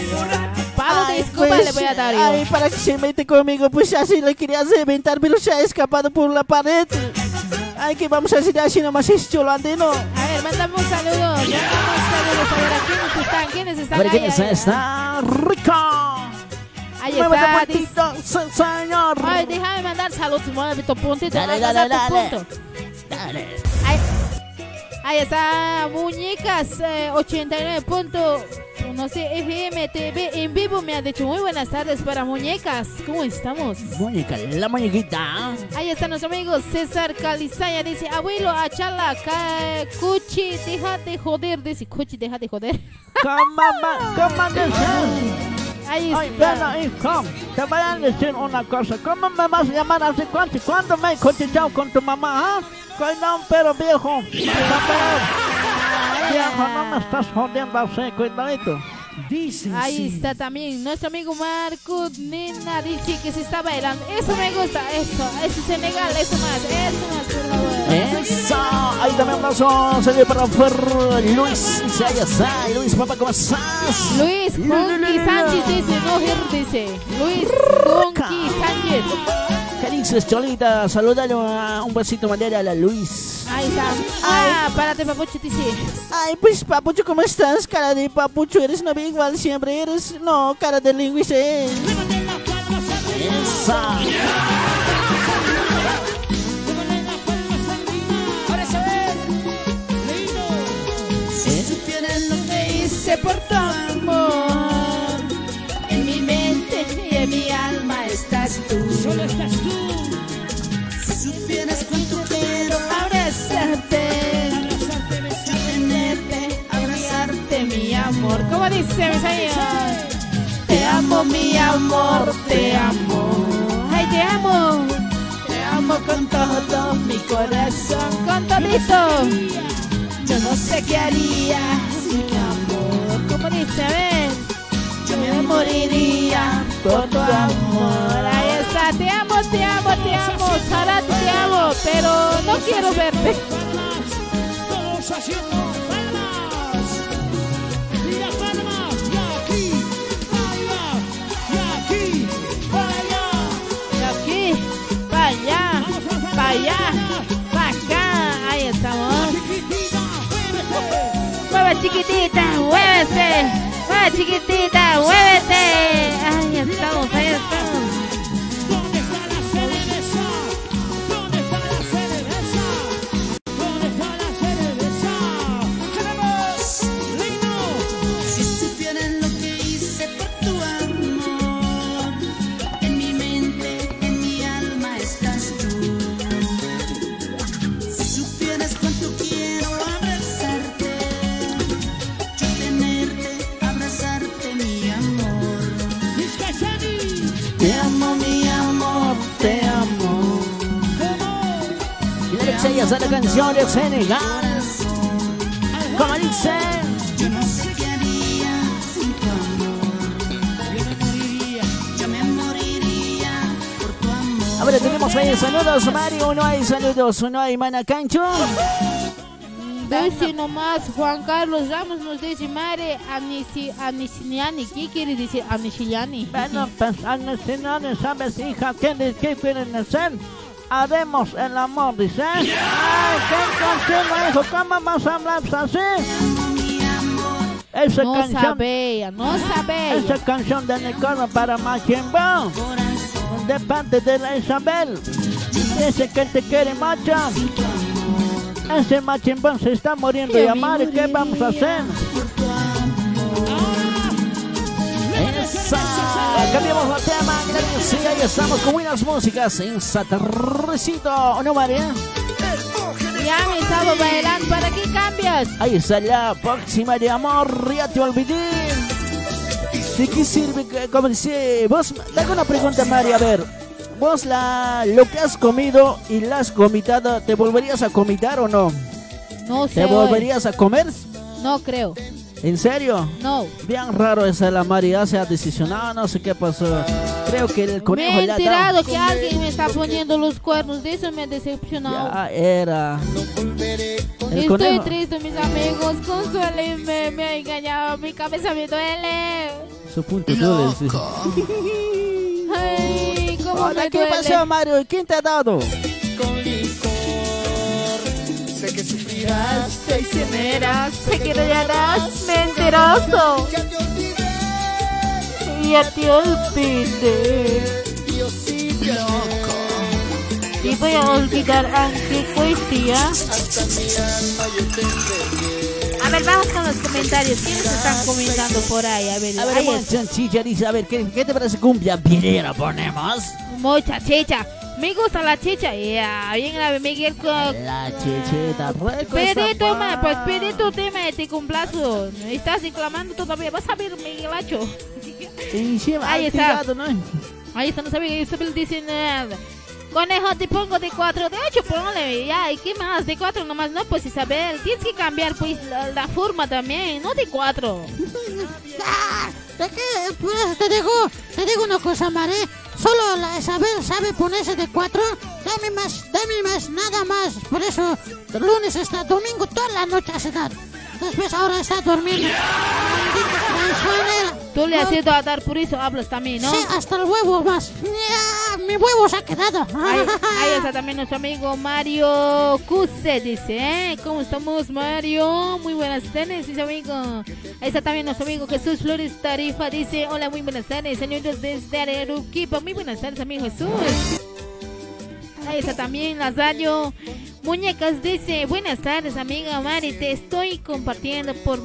Palo de Ay, escoba pues, le voy a dar yo. Ay, para que se mete conmigo, pues así le quería reventar, pero se ha escapado por la pared. Ay, que vamos a hacer así nomás es cholandino. A ver, mándame un saludo. Mándame un saludo. A ver, ¿a quiénes están? ¿Quiénes A están ver ahí? quién está. Ahí, Está rico. Ahí Muévete, está. puntito, se- señor. Ay, déjame mandar saludos. Mueve tu puntito. Dale, dale, dale. punto. Dale. Ay, Ahí está, muñecas eh, 89 punto, no sé, FM TV en vivo me ha dicho muy buenas tardes para muñecas. ¿Cómo estamos? Muñeca, la muñequita. Ahí está nuestro amigo César Calizaya, dice, abuelo, achala, cuchi, deja de joder, dice, cuchi, deja de joder. ¿Cómo, ma- cómo dices? Ahí está. hijo, te voy a decir una cosa. ¿Cómo me vas a llamar así? ¿Cuánto, ¿Cuándo me he con tu mamá, ah? Cuidado, pero viejo. A ver. Viejo, no me estás jodiendo así, cuidadito. Ahí sí. está también nuestro amigo Marco Nena dice que se está bailando. Eso me gusta, eso, eso es Senegal, eso más, eso más, por favor. Eso. Ahí también un abrazo. Salió para Fer Luis. Luis, papá, ¿cómo estás? Luis Conqui Sánchez dice, no dice. Luis Conqui Sánchez. ¿Qué dices, Cholita? Saludale a- un besito madera a la Luis. Ahí está. Ah, párate, papucho, dice. Ay, pues papucho, ¿cómo estás? Cara de papucho, eres novia igual siempre, eres... No, cara de lingüista. Esa. Si supieras lo que hice por tu amor, en mi mente y en mi alma estás tú. Solo estás tú. Si supieras cuánto quiero abrazarte, yo tenerte, abrazarte, mi amor. ¿Cómo dice, mis amigos? Te amo, mi amor, te amo. Ay, te amo. Te amo con todo mi corazón. Con todito. Yo no sé qué haría sin amor. ¿Cómo dice? A ver. Moriría por tu amor. Ahí está. Te amo, te amo, te amo. Sara, te amo. Pero no quiero verte. Todos haciendo palmas. Y las palmas. Y aquí. Allá. Y aquí. Allá. De aquí, para allá, para allá, para acá. Ahí estamos. Mueve chiquitita, muévese. Chiquitita, muévete. Ahí estamos, ahí estamos. Ya está la canción de Senegal. Como dice. yo no sé qué haría sin tu amor. Yo me moriría. Yo me moriría por tu amor. A ver, tenemos ahí saludos, Mario. No hay saludos, no hay manacancho. Dice nomás Juan Carlos Ramos nos dice Mare Amnisi, Amnisiliani. ¿Qué quiere decir Amnisiliani? Bueno, pues no sabes, hija, ¿qué, qué quieren hacer? Haremos el amor, dice. Ay, qué canción, hijo, ¿cómo vas a hablar así? Esa No canción, sabía, no sabía. esa canción de Nicola para Machimbo, de parte de la Isabel. Dice que te quiere mucho. Ese machimbón se está muriendo de amar, ¿y qué vamos a hacer? Cambiamos de tema. Gracias. Sí, ahí estamos con buenas músicas en Satarrecito. ¿No, María? Ya me estaba bailando, ¿para qué cambias? Ahí está la próxima de amor. Ya te olvidé. ¿De qué sirve? que- Como dice, vos, te hago una pregunta, María. A ver, vos la, lo que has comido y la has comitado, ¿te volverías a comitar o no? No sé. ¿Te volverías a comer? No creo. ¿En serio? No. Bien raro esa la María se ha decisionado, no sé qué pasó. Creo que el conejo me he ha enterado que alguien me está poniendo los cuernos. De eso me he decepcionado. Ya era. El Estoy conejo. triste, mis amigos. Consuélenme, me ha engañado. Mi cabeza me duele. Su punto duele, sí. Ay, cómo Hola, me ¿qué duele. pasó, Mario? ¿Quién te ha dado? Sé que sufrirás, Estoy traicionera, sé que no harás mentiroso. ya te olvidé. Ya te olvidé. Diosito loco. Y voy a olvidar aunque cueste ya. A ver, vamos con los comentarios. ¿Quiénes están comentando por ahí? A ver, A ver, chanchilla, dice, a ver, ¿qué, qué te parece cumbia vilera ponemos? Mucha chicha. Me gusta la chicha. Ya, bien grave, Miguel. La chichita, rico Pide toma, pues pide tu tema te complazo. Estás reclamando todavía. Vas a ver, Miguelacho. Ahí está. Ahí está, no sabía. Isabel dice nada. Conejo, te pongo de 4, de 8, ponle. Ya, ¿y qué más? De 4 nomás. No, pues Isabel, tienes que cambiar pues la, la forma también. No de 4. Ah, ¿De qué? Pues te digo, te digo una cosa, Mare. Solo la Isabel sabe ponerse de cuatro. Dame más, dame más, nada más. Por eso, lunes hasta domingo, toda la noche se da. Después ahora está durmiendo. Tú le has ido a dar, por eso hablas también, ¿no? Sí, hasta el huevo más. Mi huevo se ha quedado. Ahí, ahí está también nuestro amigo Mario Cuse, dice, ¿eh? ¿Cómo estamos, Mario? Muy buenas tardes, dice amigo. Ahí está también nuestro amigo Jesús Flores Tarifa, dice, hola, muy buenas tardes, señores desde Arequipa. Muy buenas tardes, amigo Jesús. Ahí está también Lazario Muñecas dice, buenas tardes amiga Mari, te estoy compartiendo por,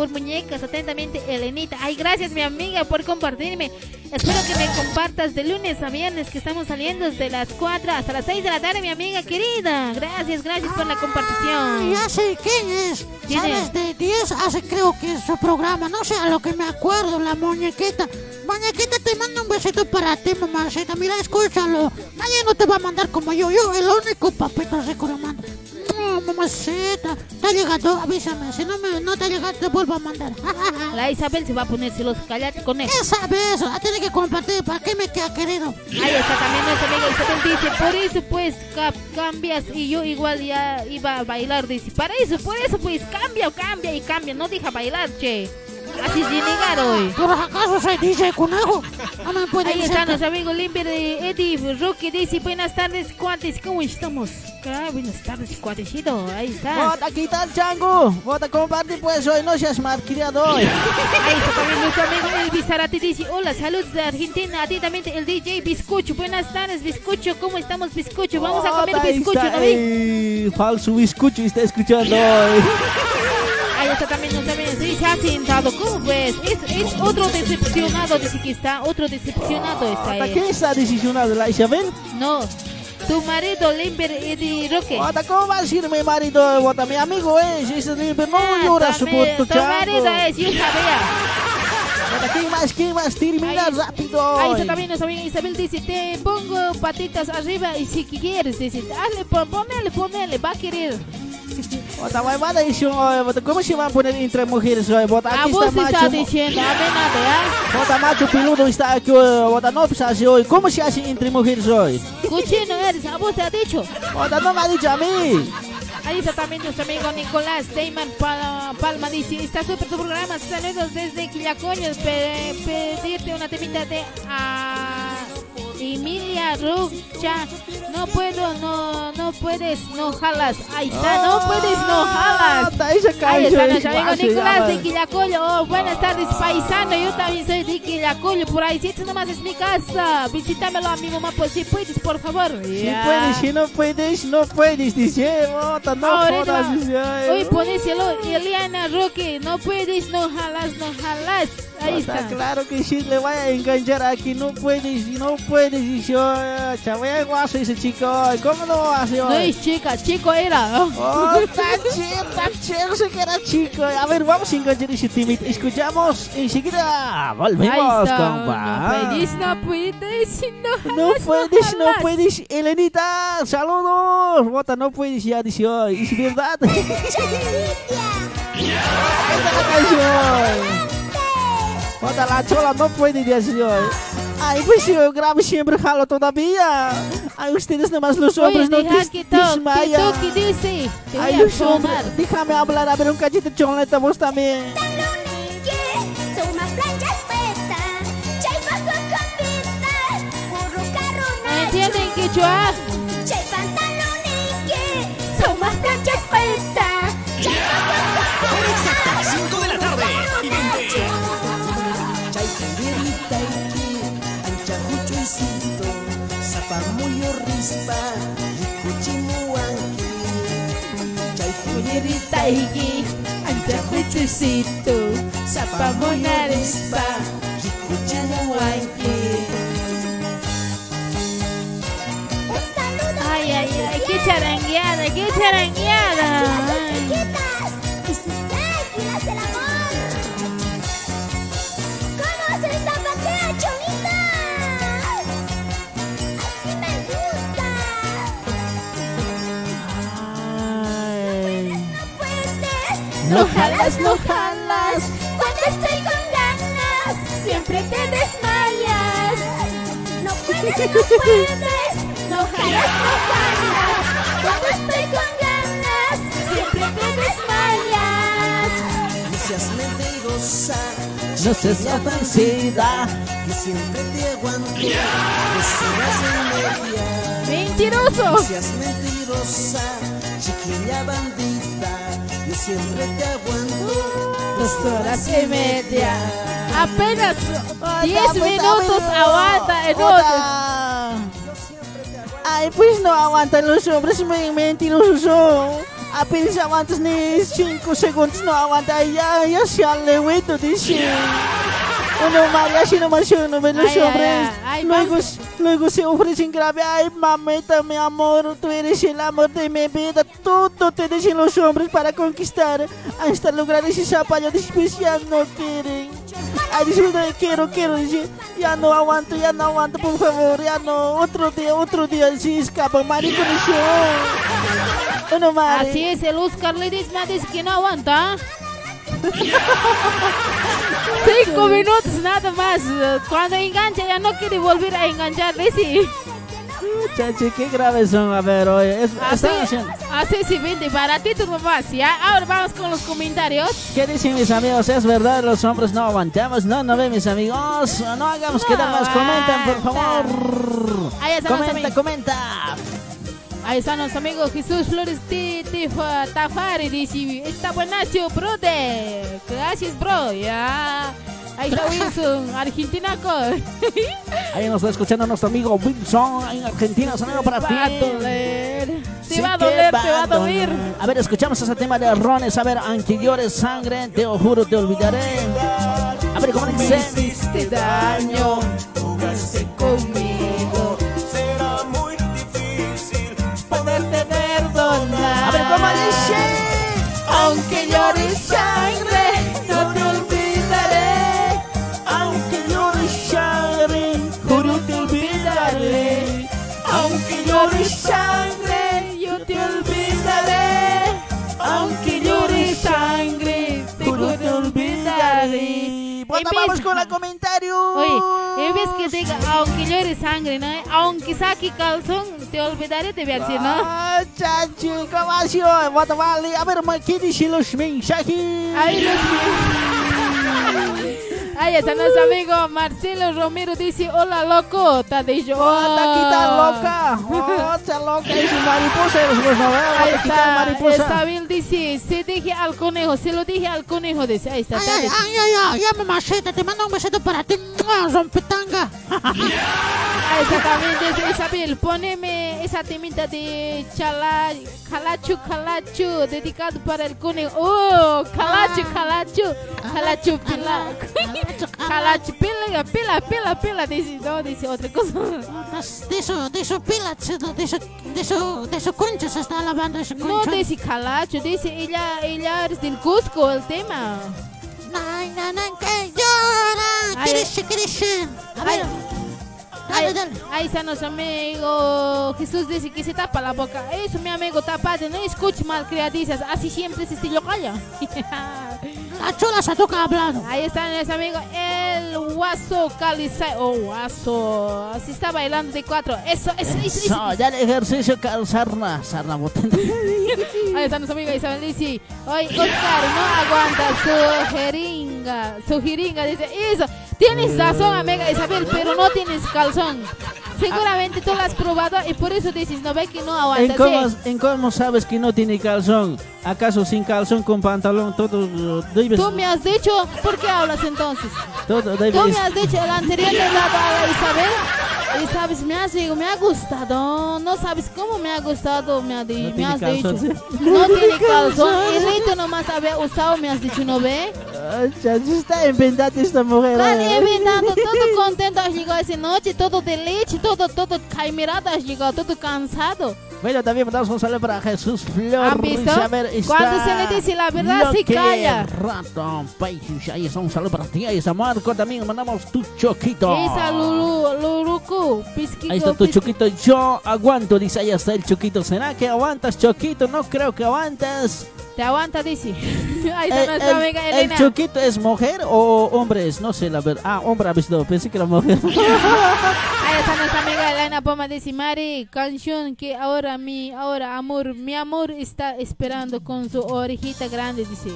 por muñecas atentamente Elenita. Ay, gracias mi amiga por compartirme. Espero que me compartas de lunes a viernes que estamos saliendo desde las 4 hasta las 6 de la tarde, mi amiga querida. Gracias, gracias por la compartición. Ya sé quién es. ¿Quién ¿Sabes? es? De 10 hace creo que es su programa. No sé a lo que me acuerdo, la muñequita. Muñequita, te mando un besito para ti, mamacita. Mira, escúchalo. Nadie no te va a mandar como yo. Yo, el único papito rico lo mando. No, mamacita. ¿Te ha llegado? Avísame. Si no, me, no te ha llegado, te vuelvo a mandar. La Isabel se va a poner celosa. Cállate con eso. ¿Qué sabes? La tiene que compartir. ¿Para qué me queda querido? Ahí está también nuestra amiga Isabel dice, por eso pues ca- cambias y yo igual ya iba a bailar, dice, para eso, por eso pues cambia, cambia y cambia, no deja bailar, che. Así es llegar hoy. ¿Por acaso soy DJ Conejo? No me puede Ahí decir está que- nuestro amigo Limber de Eddie Roque dice, buenas tardes, cuates, ¿cómo estamos? Ah, buenas tardes, cuatecito, ahí está. Bota, ¿qué tal, chango? Bota, comparte pues hoy, no seas malcriado hoy. Ahí está también nuestro amigo Elvis Zarate dice, hola, saludos de Argentina, atentamente el DJ Bizcocho, buenas tardes, Bizcocho, ¿cómo estamos, Bizcocho? Vamos a comer Bota, bizcocho, está, ¿no falso bizcocho está escuchando hoy. Ahí está también nuestro amigo, sí, se ha sentado, ¿cómo ves? Es, es otro decepcionado, dice que está, otro decepcionado está él. ¿quién está decisionado? ¿La Isabel? No, tu marido Limber Eddie Roque. Bota, ¿cómo va a decir mi marido? Bota, mi amigo es, ese libre, no Ah, llora su también, puto tu marido es, yo sabía. ¿quién más, quién más? Termina Ahí- rápido Ahí está también nuestra amiga Isabel dice, te pongo patitas arriba y si quieres, dice, hazle, pon- ponele, ponele, va a querer. Bota, daí, senhor. Olha, Bota, como se vai poner entre mujeres? Bota, A aquí está está macho. diciendo, a ver nada, ¿ya? Bota, macho peludo está aquí hoy. Bota, no precisa hacer hoy. ¿Cómo se hace entre mujeres hoy? Cochino eres, a vos te ha dicho. Bota, no me ha dicho a mí. Ahí está también nuestro amigo Nicolás Pal- Palma dice, está súper tu programa, saludos desde Quillacoño, pe- pedirte una temita de a Emilia Rucha, no puedo, no, no puedes, no jalas, ahí está, no puedes, no jalas. Ahí está es nuestro amigo Nicolás de Quillacollo. Oh, buenas tardes, paisano. Yo también soy de Quillacollo. Por ahí, si este nomás es mi casa. Visítamelo a mi mamá, pues si puedes, por favor. Si Ya. puedes, si no puedes, no puedes. Dice, bota, no Ahorita jodas. Dice, Hoy ponéselo, Eliana Roque. No puedes, no jalas, no jalas. Ahí Bota, está. claro que sí, le voy a enganchar aquí. No puedes, no puedes. Dice, ay, chaval, guaso ese chico. ¿Cómo no lo hace No hoy? es chica, chico era. Oh, tan chido, tan chido, sé que era chico. A ver, vamos a enganchar ese timid. Escuchamos enseguida. Volvemos, compa. No puedes, no puedes, no No puedes, no puedes, Elenita, saludos. Bota, no puedes ya, dice hoy. Es verdad. Esta es la canción. Bota, la chola no puede decir hoy. Ay, pues yo grabo siempre jalo todavía. Ay, ustedes nomás los Oye, hombres no deja dis- que to- que desmayan. toque, dice. Te voy Ay, a los hombres, déjame hablar, a ver un cachito de choleta vos también. ¿No entienden que yo ah? Exacta, murrizpa ikutximuanki Txaikunirrita higi antxakutxuzitu Zapamonarezpa ikutximuanki Ay, ay, ay, qué charangueada, qué charangueada. No jalas, no jalas, cuando estoy con ganas, siempre te desmayas. no puedes, no puedes. No jalas, no jalas, Cuando estoy con ganas, siempre te desmayas. No seas mentirosa, No seas ofensiva. que siempre te aguanto. No seas media. No Mentiroso. seas mentirosa, chiquilla bandita. Yo siempre te aguanto. Dos horas y media. Apenas Otra, 10 pues, minutos amigo. aguanta en otro. Otra. Ay, pues no aguantan los hombres, me mentirosos son. Apenas aguantas ni 5 segundos, no aguanta. Ay, ya, ya se alehueto, dice. Uno María, si no menciono, ven los Ay, ay, hombres. ay, ay, luego, vamos. Luego se ofrecen grave. Ay, mamita, mi amor, tú eres el amor de mi vida. Todo te dicen los hombres para conquistar. Hasta lograr ese zapallo después ya no quieren. Ay, disfruta, quiero, quiero, dice. Ya no aguanto, ya no aguanto, por favor, ya no. Otro día, otro día, si escapa, marico, Uno más. Así es, el Oscar le dice, me dice que no aguanta. Cinco minutos nada más. Cuando engancha ya no quiere volver a enganchar, dice. Chachi, qué graves son. A ver, oye, es- Así, están haciendo. así se vende baratito nomás, ¿ya? Ahora vamos con los comentarios. ¿Qué dicen mis amigos? ¿Es verdad? Los hombres no aguantamos. No, no ve mis amigos. No hagamos que más. Comenten, por favor. Ahí están los Comenta, comenta. Ahí están los amigos Jesús Flores Ti- Tifa- Tafari dice, está buenacho, brother. Gracias, bro. Ya. Ahí está Wilson, argentinaco. Ahí nos está escuchando nuestro amigo Wilson en Argentina. Saludo para ti. Va a doler. Te Sí va a doler, va te va a doler. A ver, escuchamos ese tema de Rones. A ver, aunque llores sangre, te lo juro, te olvidaré. A ver, ¿cómo Me dice? hiciste daño, jugaste. Vez- vamos con el comentario. Oye, vez que diga, aunque llores sangre, ¿no? Aunque saque calzón, te olvidaré, a decir, ¿no? Ah, chachi, ¿cómo ha sido? Bueno, vale, a ver, ¿qué dicen los mensajes? Ay, Dios mío. Ahí está nuestro amigo Marcelo Romero, dice, hola, loco. Ha dicho, Oh, está "Oh". loca. Oh, está loca. Es mariposa. Ahí Está está, mariposa. Isabel dice, se dije al conejo, se lo dije al conejo, dice, ahí está. Ay, está, ay, ay, ay, ay, mamacita, te mando un besito para ti, rompetanga. Ahí está también, dice Isabel, poneme esa temita de chala, calachu, calachu, dedicado para el conejo. Oh, calachu, calachu, calachu, pila. Calachu, pila, pila, pila, pila, dice, no, dice otra cosa. De eso, de eso pilas, de eso, de eso, de eso concha se está lavando ese No concha. dice calachu, dice ella, ella es del Cusco, el tema. Ay, no, no, que llora, quiriche, quiriche. A ver, dale, dale. ahí está nuestro amigo Jesús dice que se tapa la boca. Eso, mi amigo, tapate, no escuches mal criadizas. Así siempre se estilo calla. La chola se toca hablando. Ahí está nuestro amigo el Guaso Calizay. Oh, Guaso. Así está bailando de cuatro. Eso, eso, eso. eso. Eso, ya el ejercicio cal sarna, botella. Ahí está nuestro amigo Isabel dice, oye, Oscar, no aguanta su jeringa, su jeringa, dice, eso, tienes razón, amiga Isabel, pero no tienes calzón. Seguramente tú lo has probado y por eso dices, no ve que no ¿En aguanta. cómo, sí. ¿En cómo sabes que no tiene calzón? ¿Acaso sin calzón, con pantalón, todo debes... Tú me has dicho, ¿por qué hablas entonces? Todo Tú debes... me has dicho, el anterior a la Isabel, Y sabes, me has dicho, me ha gustado. No sabes cómo me ha gustado, me, ha di- No me has dicho. calzón, No tiene calzón. Y Lito nomás había usado, me has dicho, ¿no ve? Se está inventando esta mujer. Están ¿eh? inventando, todo contento llegado esa noche, todo de leche, todo, todo caimirado has llegado, todo cansado. Bueno, también mandamos un saludo para Jesús Flor. ¿Han visto? Está Cuando se le dice la verdad, que calla. Rato, países. Ahí está un saludo para ti. Ahí está Marco. También mandamos tu choquito. Esa Lulu, Luruku, pisquito, Ahí está tu choquito. Yo aguanto, dice. Ahí está el choquito. ¿Será que aguantas, choquito? No creo que aguantas. Te aguanta, dice. Ahí está Eh, nuestra el, amiga el Elena. choquito es mujer o hombre? Es, No sé, la verdad. Ah, hombre ha visto. Pensé que era mujer. Ahí está nuestra amiga Elena Poma dice, Mari, canción que ahora mi, ahora amor, mi amor está esperando con su orejita grande, dice.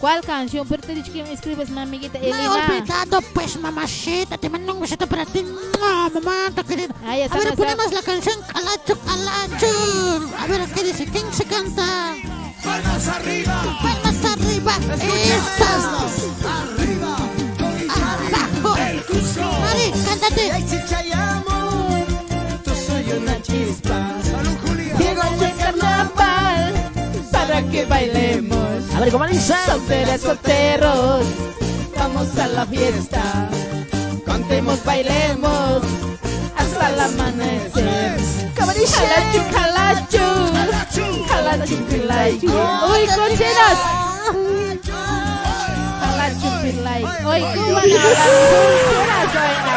¿Cuál canción? Pero te he dicho que me escribes, mi amiguita No he Elena. olvidado, pues, mamacita. Te mando un besito para ti. ¡Mua, mamá, querida. Ahí A está ver, nuestra- ponemos la canción Calacho, Calacho. A ver, ¿qué dice? ¿Quién se canta? Palmas arriba. Palmas arriba. Eso. Arriba. Abajo. El Cusco. Mari, cántate. Ay, chicha y amor. Tú soy una chispa. Salud, Julia. Llegó el carnaval para que bailemos. A ver, ¿cómo dice? Solteras, solteros, vamos a la fiesta. Cantemos, bailemos hasta el amanecer. Calachu, calachu, calachu, pilay. Uy, cocheras. Calachu, pilay. Hoy, ¿cómo van a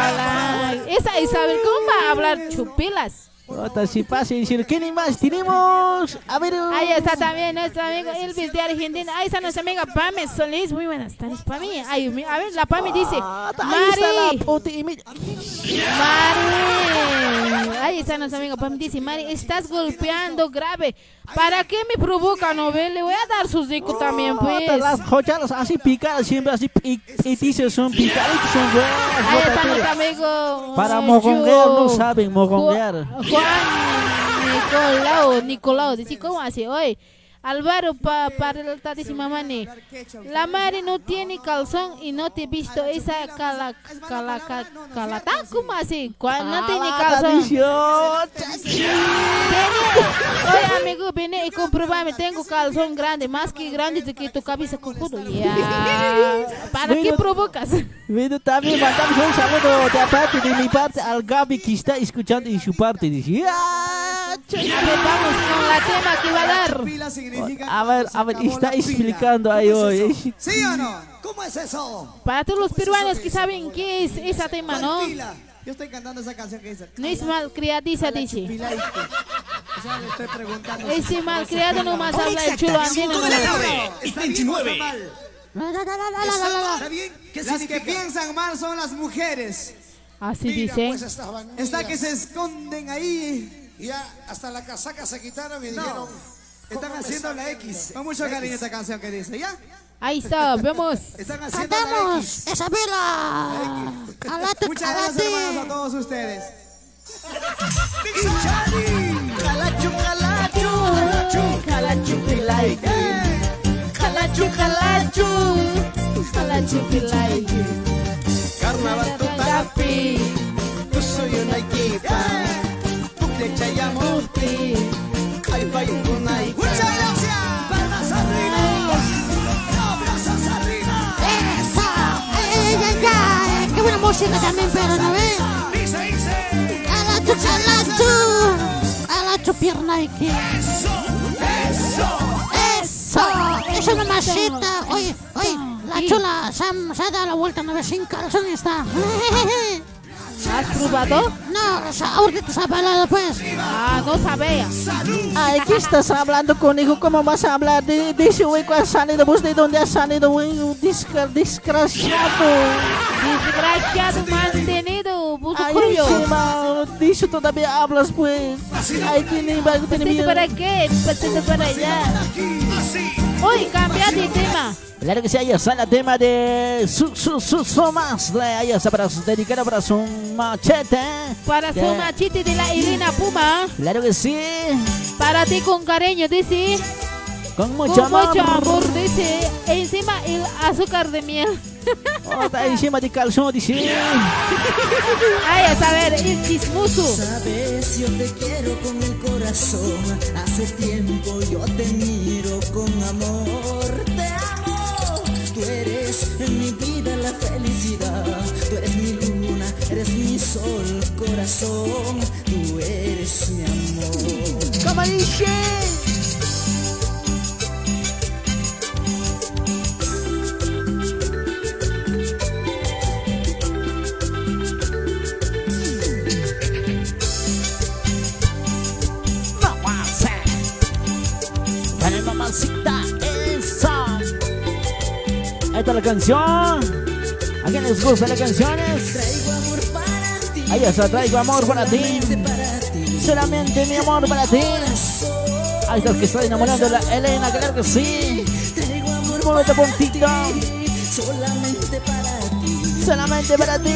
hablar? Esa Isabel, ¿cómo va a hablar chupilas? Otra, si pasa y decir, ¿qué más tenemos? A ver. Ahí está también nuestro amigo Elvis de Argentina. Ahí está nuestra amiga Pame Solís. Muy buenas tardes, Pame. Ay, a ver, la Pame dice, Ah, Mari, Mari. Ahí está nuestro amigo Pame dice, Mari, estás golpeando grave. ¿Para qué me provoca, no ve? Le voy a dar su zico también, pues. Las jochalas así picadas, siempre así pi- pitizas son picaditos, son buenas. Amigo. Para mojonguear no saben mojonguear. Ju- Juan Nicolau, Nicolau, dice, ¿cómo hace? Oye, Álvaro, pa, para el tati mamani. La Mari no tiene calzón y no te he visto esa cala, cala, cala, ¿cómo así? No tiene calzón. Oye, amigo, viene y compruébame, tengo calzón grande, más que grande de que tu cabeza cojudo. Ya. ¿Para qué provocas? Bueno, también mandamos un saludo de aparte de mi parte al Gaby que está escuchando en su parte. Dice, "Ya, A ver, vamos con la tema que va a dar. Pila significa a ver, a ver, está la explicando ahí ¿Cómo es hoy. eso? ¿Sí o no? ¿Cómo es eso? Para todos los peruanos que saben qué es ese tema, ¿no? ¿Cuál pila? Yo estoy cantando esa canción que dice. No es malcriadiza, dice. O sea, le estoy preguntando. Ese malcriado nomás habla el chulo andino. nomás. y 29. ¿Está bien? Las que piensan mal son las mujeres. Así Mira, dice. pues. Está que se esconden ahí. Y ya hasta la casaca se quitaron y No. dijeron. Están ¿cómo me haciendo la X. Con mucho cariño esta canción que dice, ¿ya? Ahí está, vemos. Están haciendo la X. Isabela. Calacho, Muchas gracias, hermanos, a todos ustedes. Calachu, calachu. Calachu. Calachu, calachu. Calachu. Carnaval Tapi, Yo soy una equipa. Pucle chayamuti. Ay. Muchas gracias. Palmas arriba. Abrazos arriba. Eso. Ay, ay, ay. Qué buena música también, pero no ve. Dice, dice. Calacho, calacho. Calacho, pierna y que. Eso, eso. Eso. Eso es mamacita. Oye, oye. La chula se ha, se ha dado la vuelta una vez sin calzón y está. ¿has probado? No, o sea, ahorita se ha bailado pues. Ah, no sabía. Ay, ¿qué estás hablando conmigo? ¿Cómo vas a hablar de, de ese hueco has salido? ¿Vos de dónde has salido? Disca- Desgraciado. Desgraciado mantenido, buzo Ay, curvio. encima, de eso todavía hablas, pues. Ay, que ni va a tener ¿Pasito miedo. para qué? ¿Pasito para allá? Uy, cambia de tema. Claro que sí, ahí está el tema de su, su, su, su más. Ahí está para su- dedicado para su machete. Para su Ya. machete de la Irina Puma. Claro que sí, Para ti con cariño, dice. con mucho Con amor. mucho amor, dice. Encima el azúcar de miel. Oh, está encima de calzón, dice. Ay, a saber, el chismoso. Sabes, yo te quiero con el corazón. Hace tiempo yo te miro con amor. Te amo. Tú eres en mi vida la felicidad. Tú eres mi luna, eres mi sol, corazón. Tú eres mi amor. Como dice. Ahí está la canción. ¿A quién les gusta las canciones? Ahí está, traigo amor para ti. Solamente mi amor para ti. Ahí está que está enamorando la Elena, claro que sí. Muévete puntito. solamente para ti. Solamente para ti.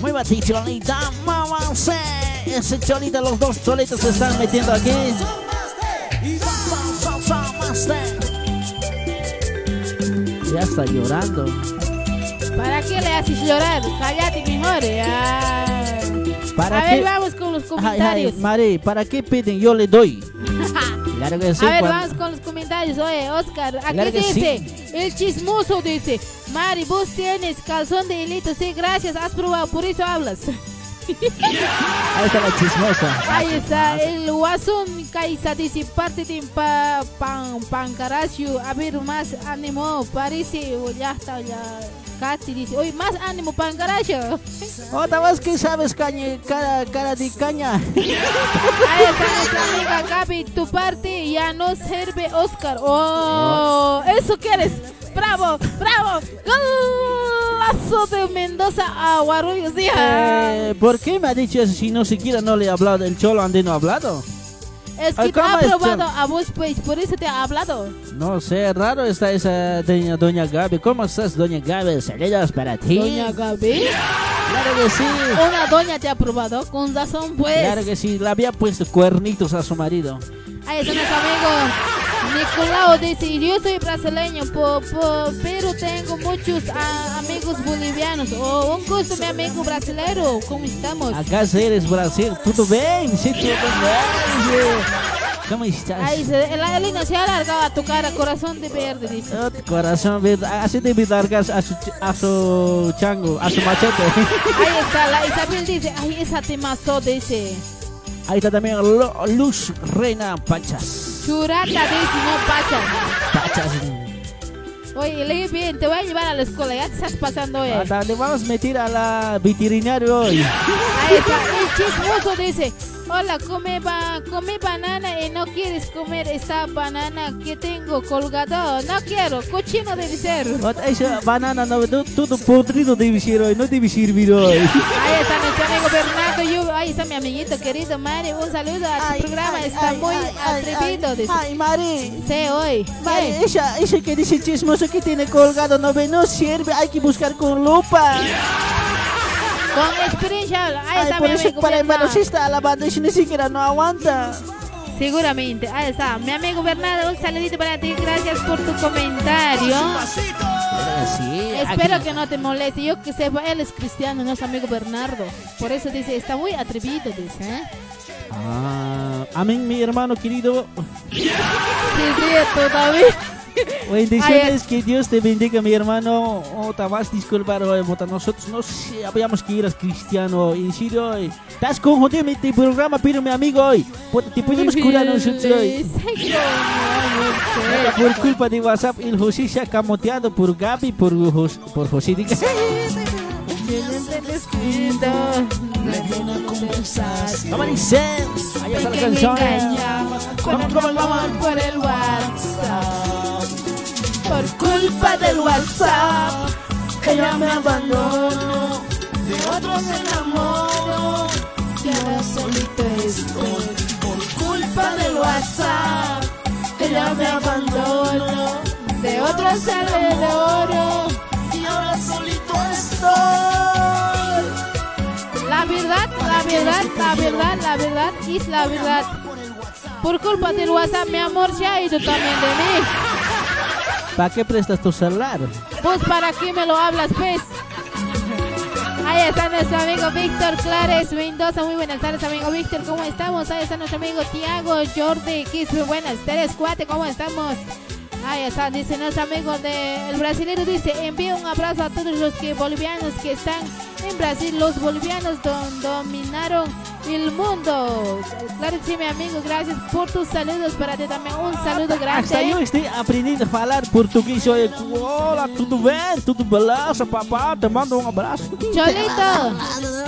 Muévete, cholita, mamacé. Ese cholita, los dos cholitos se están metiendo aquí. Ya está llorando. ¿Para qué le haces llorar? Cállate mejor. ya. ¿Para a qué? ver, vamos con los comentarios. ay, Mari, ¿para qué piden? Yo le doy. Claro que sí. a ver, cuando- vamos con los comentarios. Oye, Oscar, aquí Claro dice, el chismoso dice, Mari, vos tienes calzón de hilito. Sí, gracias, has probado, por eso hablas. Ahí está la chismosa. Ahí está, el guasón Caiza dice, parte de pa, pan, pancaracio. A ver, más ánimo, parece, ya está, ya. Katy dice, oye, más ánimo, pancaracio. Otra vez que sabes caña, cara, cara de caña. Ahí está nuestra amiga Gaby, tu parte ya no sirve Oscar. Oh, eso quieres. Bravo, bravo. Golazo de Mendoza a Guarulhos. Eh, ¿Por qué me ha dicho eso si no siquiera no le he hablado? El cholo ande no ha hablado. Es que te ¿cómo ha probado a vos, pues, por eso te ha hablado. No sé, raro está esa doña, doña Gaby. ¿Cómo estás, doña Gaby? Saludos para ti. Doña Gaby. Claro que sí. Una doña te ha probado, con razón, pues. Claro que sí, le había puesto cuernitos a su marido. Ahí está nuestro amigo Nicolau dice, yo soy brasileño, po- po- pero tengo muchos ah, amigos bolivianos. Oh, un gusto, mi amigo brasilero. ¿Cómo estamos? Acá eres Brasil. ¿Todo bien? Sí, todo bien. ¿Cómo estás? Ahí se, Elena se ha alargado a tu cara, corazón de verde, dice. Oh, corazón, ¿verdad? así debe largas a su, a su chango, a su machete. Ahí está, la Isabel dice, ay, esa temazo, dice. Ahí está también Lu- Luz Reina Pachas. Churata, dice, no pacha. Pachas. Oye, leí bien, te voy a llevar a la escuela, ya te estás pasando hoy. Hasta le vamos a meter a la veterinario hoy. Ahí está, el chismoso dice, hola, come, ba come banana y no quieres comer esta banana que tengo colgado. No quiero, cochino debe ser. Esa banana no, no, todo podrido debe ser hoy, no debe servir hoy. Ahí está nuestro amigo Bernardo, Yu- ahí está mi amiguito querido Mari, un saludo a tu programa, está ay, muy ay, ay, atrevido. ay, dice. ay, Mari. Sí, hoy. Mari, ¿Qué? esa, ese que dice chismoso que tiene colgado no ve, no sirve, hay que buscar con lupa. Con experiencia, ahí Ay, está por mi eso amigo para el está alabando y ni siquiera no aguanta. Seguramente, ahí está. Mi amigo Bernardo, un saludito para ti, gracias por tu comentario. Sí, Espero aquí- que no te moleste. Yo que sepa, él es cristiano, nuestro amigo Bernardo. Por eso dice, está muy atrevido, dice. ¿eh? Ah, amén, mi hermano querido. Sí, sí, todavía. Bendiciones, que Dios te bendiga, mi hermano. Oh, te vas a disculpar bota. Nosotros no sabíamos que eras cristiano. En serio, hoy. Estás confundido mi programa, pero mi amigo hoy. Bota, Te podemos curar nosotros hoy. Por culpa de WhatsApp, el José se ha camoteado por Gaby, por, por José. Diga, Vamos a decir, ahí está la canción. Con ¿Cómo el vamos? por el WhatsApp. Por culpa del WhatsApp. Ella me abandonó. De otros me enamoro. Y ahora solito estoy. Por culpa del WhatsApp. Ella me abandonó. De otros de oro. Y ahora solito estoy. La la verdad, la verdad, la verdad, la verdad, es la verdad. Por culpa del WhatsApp, mi amor, se ha ido también de mí. ¿Para qué prestas tu celular? Pues para qué me lo hablas, pues. Ahí está nuestro amigo Víctor Clares Mendoza. Muy buenas tardes, amigo Víctor. ¿Cómo estamos? Ahí está nuestro amigo Tiago Jordi Kiss. Muy buenas tardes, cuate. ¿Cómo estamos? Ahí está, dice nuestro amigo de el brasilero dice, envía un abrazo a todos los que bolivianos que están en Brasil. Los bolivianos don- dominaron el mundo. Claro que sí, mi amigo, gracias por tus saludos. Para ti también un saludo grande. Hasta eu estou aprendendo a falar português. Olha, Olá, tudo bem? Tudo beleza, papá? Te mando um abraço. Cholito.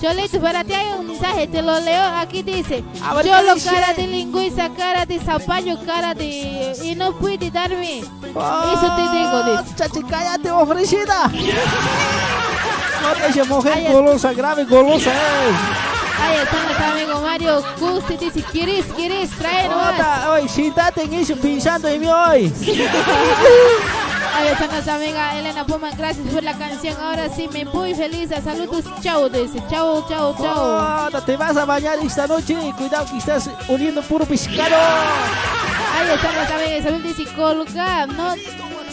Cholito, para ti hay un mensaje, te lo leo. Aquí dice: A ver, Cholo, ¿qué dice? cara de lingüiza, cara de zapallo, cara de. Y no puede darme. Eso te digo, dice. Chachi, cállate, ofrecida. Olha, essa mulher Ai, golosa, grave golosa é. Ahí está nuestro amigo Mario Gusti, dice: ¿Quieres, quieres? Trae nomás. Ota, oi, siéntate en eso pensando en mí hoy. Ahí está nuestra amiga Elena Puma, gracias por la canción. Ahora sí, me voy feliz. Saludos, chao, dice. Chao, chao, chao. Ota, te vas a bañar esta noche. Cuidado que estás oliendo puro pescado. Ahí está nuestra amiga Isabel, dice, colgado, no,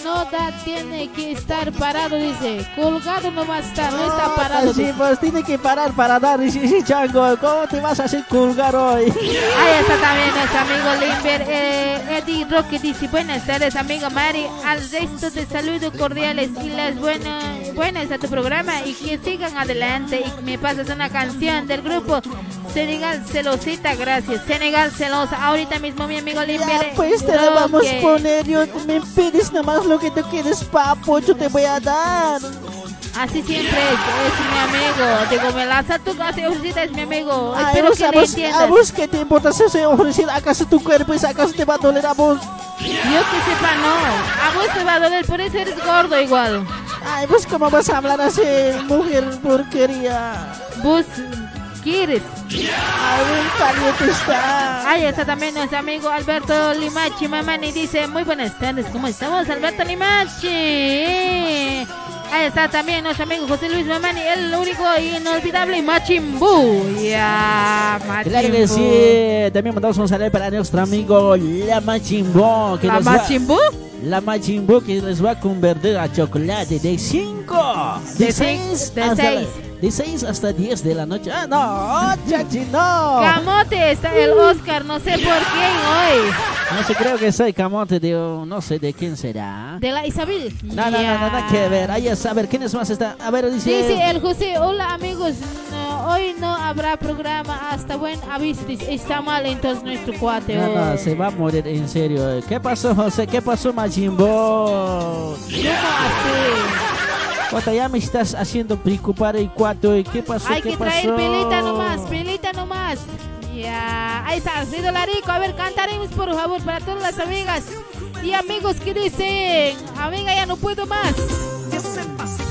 no da, tiene que estar parado, dice, colgado no va a estar, no está parado. Sí, pues tiene que parar para dar ese chango. ¿Cómo te vas a hacer colgar hoy? Ahí está también nuestro amigo Limber, eh, Eddie Roque, dice, buenas tardes, amigo Mari, al resto de saludos cordiales y las buenas, buenas a tu programa y que sigan adelante y me pasas una canción del grupo Senegal Celosita, gracias, Senegal Celosa, ahorita mismo mi amigo. Ya, pues te la vamos a poner. Yo me pides nomás lo que tú quieres, papo. Yo te voy a dar. Así siempre es, es mi amigo. Digo, me lanza tu casa y ofrecida es mi amigo. Ay, Espero vos, que a, vos, entiendas. a vos qué te importa si soy ofrecida. ¿Acaso tu cuerpo es acaso te va a doler a vos? Yo que sepa, no. A vos te va a doler, por eso eres gordo igual. Ay, vos cómo vas a hablar así, mujer porquería. Vos quieres. Ay, bien está. Ahí está también nuestro amigo Alberto Limachi Mamani. Dice, muy buenas tardes, ¿cómo estamos, Alberto Limachi? Ahí está también nuestro amigo José Luis Mamani, el único inolvidable Machimbu. Ya, Claro que Machimbu. sí. También mandamos un saludo para nuestro amigo La Machimbo. Que ¿La nos va- La Machimbo que les va a convertir a chocolate de 5. De seis, de seis. De 6 hasta 10 de la noche. Ah, no, chachi, no. Camote está el Oscar, no sé por quién hoy. No sé, creo que soy camote de, no sé de quién será. De la Isabel. No, no, no, no, nada que ver. Ahí es, a ver, ¿quiénes más están? A ver, dice... Dice el José, hola amigos, hoy no habrá programa hasta buen aviso. Está mal entonces nuestro cuate. No, hoy. se va a morir en serio. ¿Qué pasó, José? ¿Qué pasó, Majimbo? ¿Cómo así? Jota, ya me estás haciendo preocupar el cuarto. ¿Qué pasó? Hay ¿Qué que pasó? traer pelita nomás, pelita nomás. Ya, ahí está, Alfredo Larico. A ver, cantaremos por favor para todas las amigas y amigos que dicen, amiga, ya no puedo más.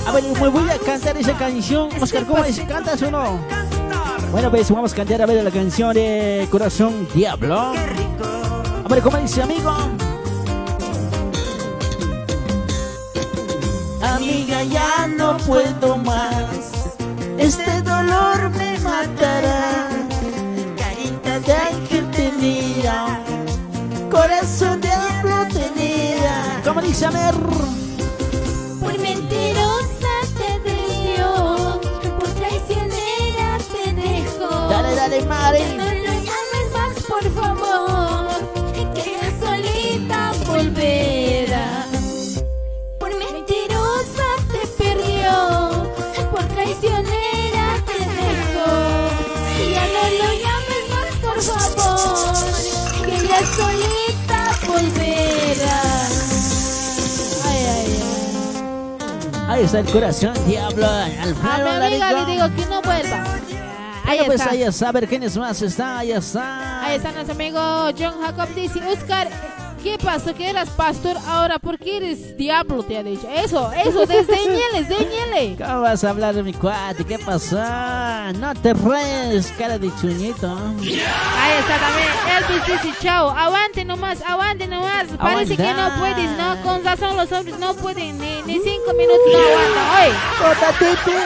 A ver, me voy a cantar esa canción. Oscar, ¿cómo es? ¿Cantas o no? Bueno, pues vamos a cantar a ver la canción de Corazón Diablo. A ver, ¿cómo dice, amigo? Amiga, ya no puedo más. Este dolor me matará. Carita de ángel tenía. Corazón de diablo tenía. ¿Cómo dice, a ver? Mari. Ya no lo llames más, por favor, que ella solita volverá. Por mentirosa te perdió, por traicionera te dejó. Ya no lo llames más, por favor, que ella solita volverá. Ay, ay, ay. Ahí está el Corazón Diablo. A mi Alfredo amiga le digo que no vuelva. Ahí Bueno, pues está. ahí está. A ver, ¿quiénes más están? Ahí está. Ahí está nuestro amigo John Jacob. Dice, Oscar, ¿qué pasó? Que eras pastor ahora, ¿por qué eres diablo? Te ha dicho. Eso, eso, desdeñele, desdeñele. ¿Cómo vas a hablar de mi cuate? ¿Qué pasó? No te rees, cara de chuñito. Ahí está también. Elvis dice, chao, aguante nomás, aguante nomás. Parece que no puedes, ¿no? Con razón los hombres no pueden, ni, ni cinco minutos no aguantan. Titi,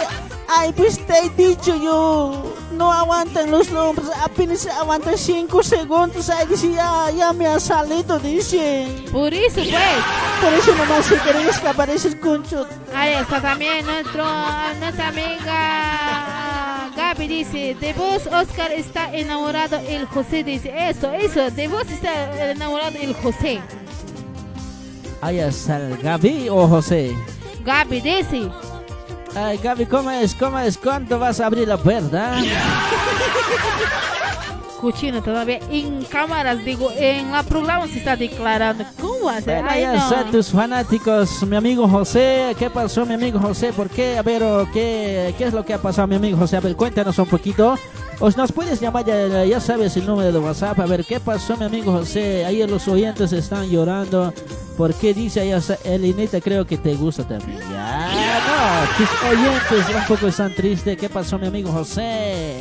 Ay, pues te he dicho yo, no aguantan los hombres, apenas aguantan 5 segundos, ay, dice, ya, ya me ha salido, dice. Por eso, pues. Por eso nomás se quiere escapar ese concho. Ahí está también nuestro, nuestra amiga Gaby dice, de vos Oscar está enamorado el José, dice, eso, eso, de vos está enamorado el José. Ahí está el Gaby o José. Gaby dice, Ay, Gaby, ¿cómo es? ¿Cómo es? ¿Cuándo vas a abrir la puerta? cochino todavía en cámaras, digo, en la programa se está declarando. ¿Cómo va a ser? Bueno, ya no. tus fanáticos, mi amigo José. ¿Qué pasó, mi amigo José? ¿Por qué? A ver, o ¿qué, qué es lo que ha pasado, mi amigo José? A ver, cuéntanos un poquito. O nos puedes llamar, ya, ya sabes el número de WhatsApp. A ver, ¿qué pasó, mi amigo José? Ahí los oyentes están llorando. ¿Por qué dice ahí, o sea, Elinita, creo que te gusta también? Ya, no, tus oyentes un poco están tristes. ¿Qué pasó, mi amigo José?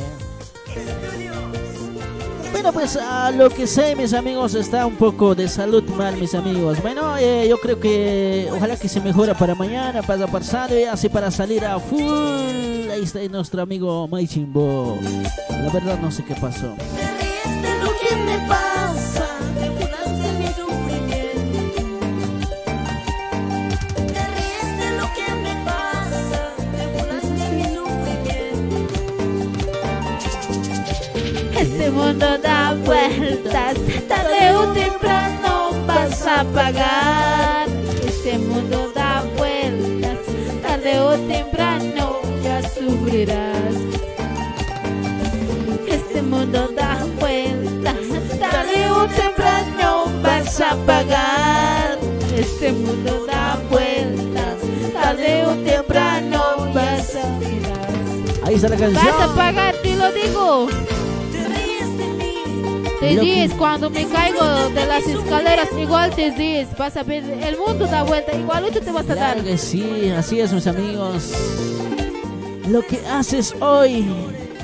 Bueno, pues a lo que sé, mis amigos, está un poco de salud mal, mis amigos. Bueno, eh, yo creo que ojalá que se mejora para mañana, para pasado y así para salir a full. Ahí está nuestro amigo Maichimbo. La verdad no sé qué pasó. Mundo da vueltas, tarde o temprano vas a pagar. Este mundo da vueltas, tarde o temprano ya sufrirás. Este mundo da vueltas, tarde o temprano vas a pagar. Este mundo da vueltas, tarde o temprano vas a sufrirás. Ahí está la canción. Vas a pagar, te lo digo. Te Lo que- dices, cuando me caigo de las escaleras, igual te dices, vas a ver, el mundo da vuelta, igual tú te vas a dar. Claro que sí, así es, mis amigos. Lo que haces hoy,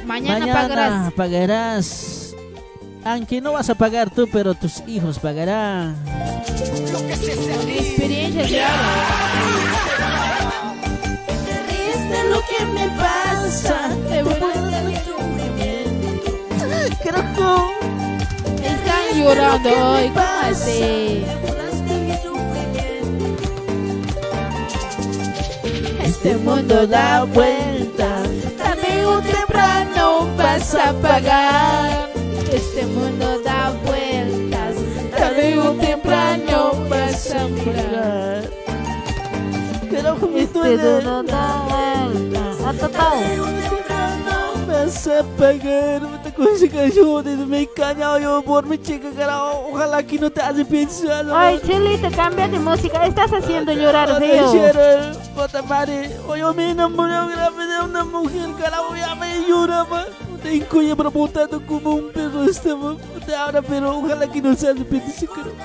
Mañana, pagarás. pagarás. Aunque no vas a pagar tú, pero tus hijos pagarán. Con experiencia real. Te ríes de lo que me pasa, te burlas de mi sufrimiento. Creo Están llorando hoy, ¿cómo así? Este mundo da vueltas, tarde o temprano vas a pagar. Este mundo da vueltas, tarde o temprano vas a pagar. que Este mundo da vueltas, a total. Vas a pagar, que yo de me cañado yo por mi chica, carajo. Ojalá que no te hace pensar. Ay, Chelita, cambia de música, estás haciendo llorar feo. Puta madre, hoy yo me enamoré grave de una mujer, carajo, ya me lloraba. Te incoya preguntando como un perro estaba. Ahora, pero ojalá que no se hace pensar, carajo.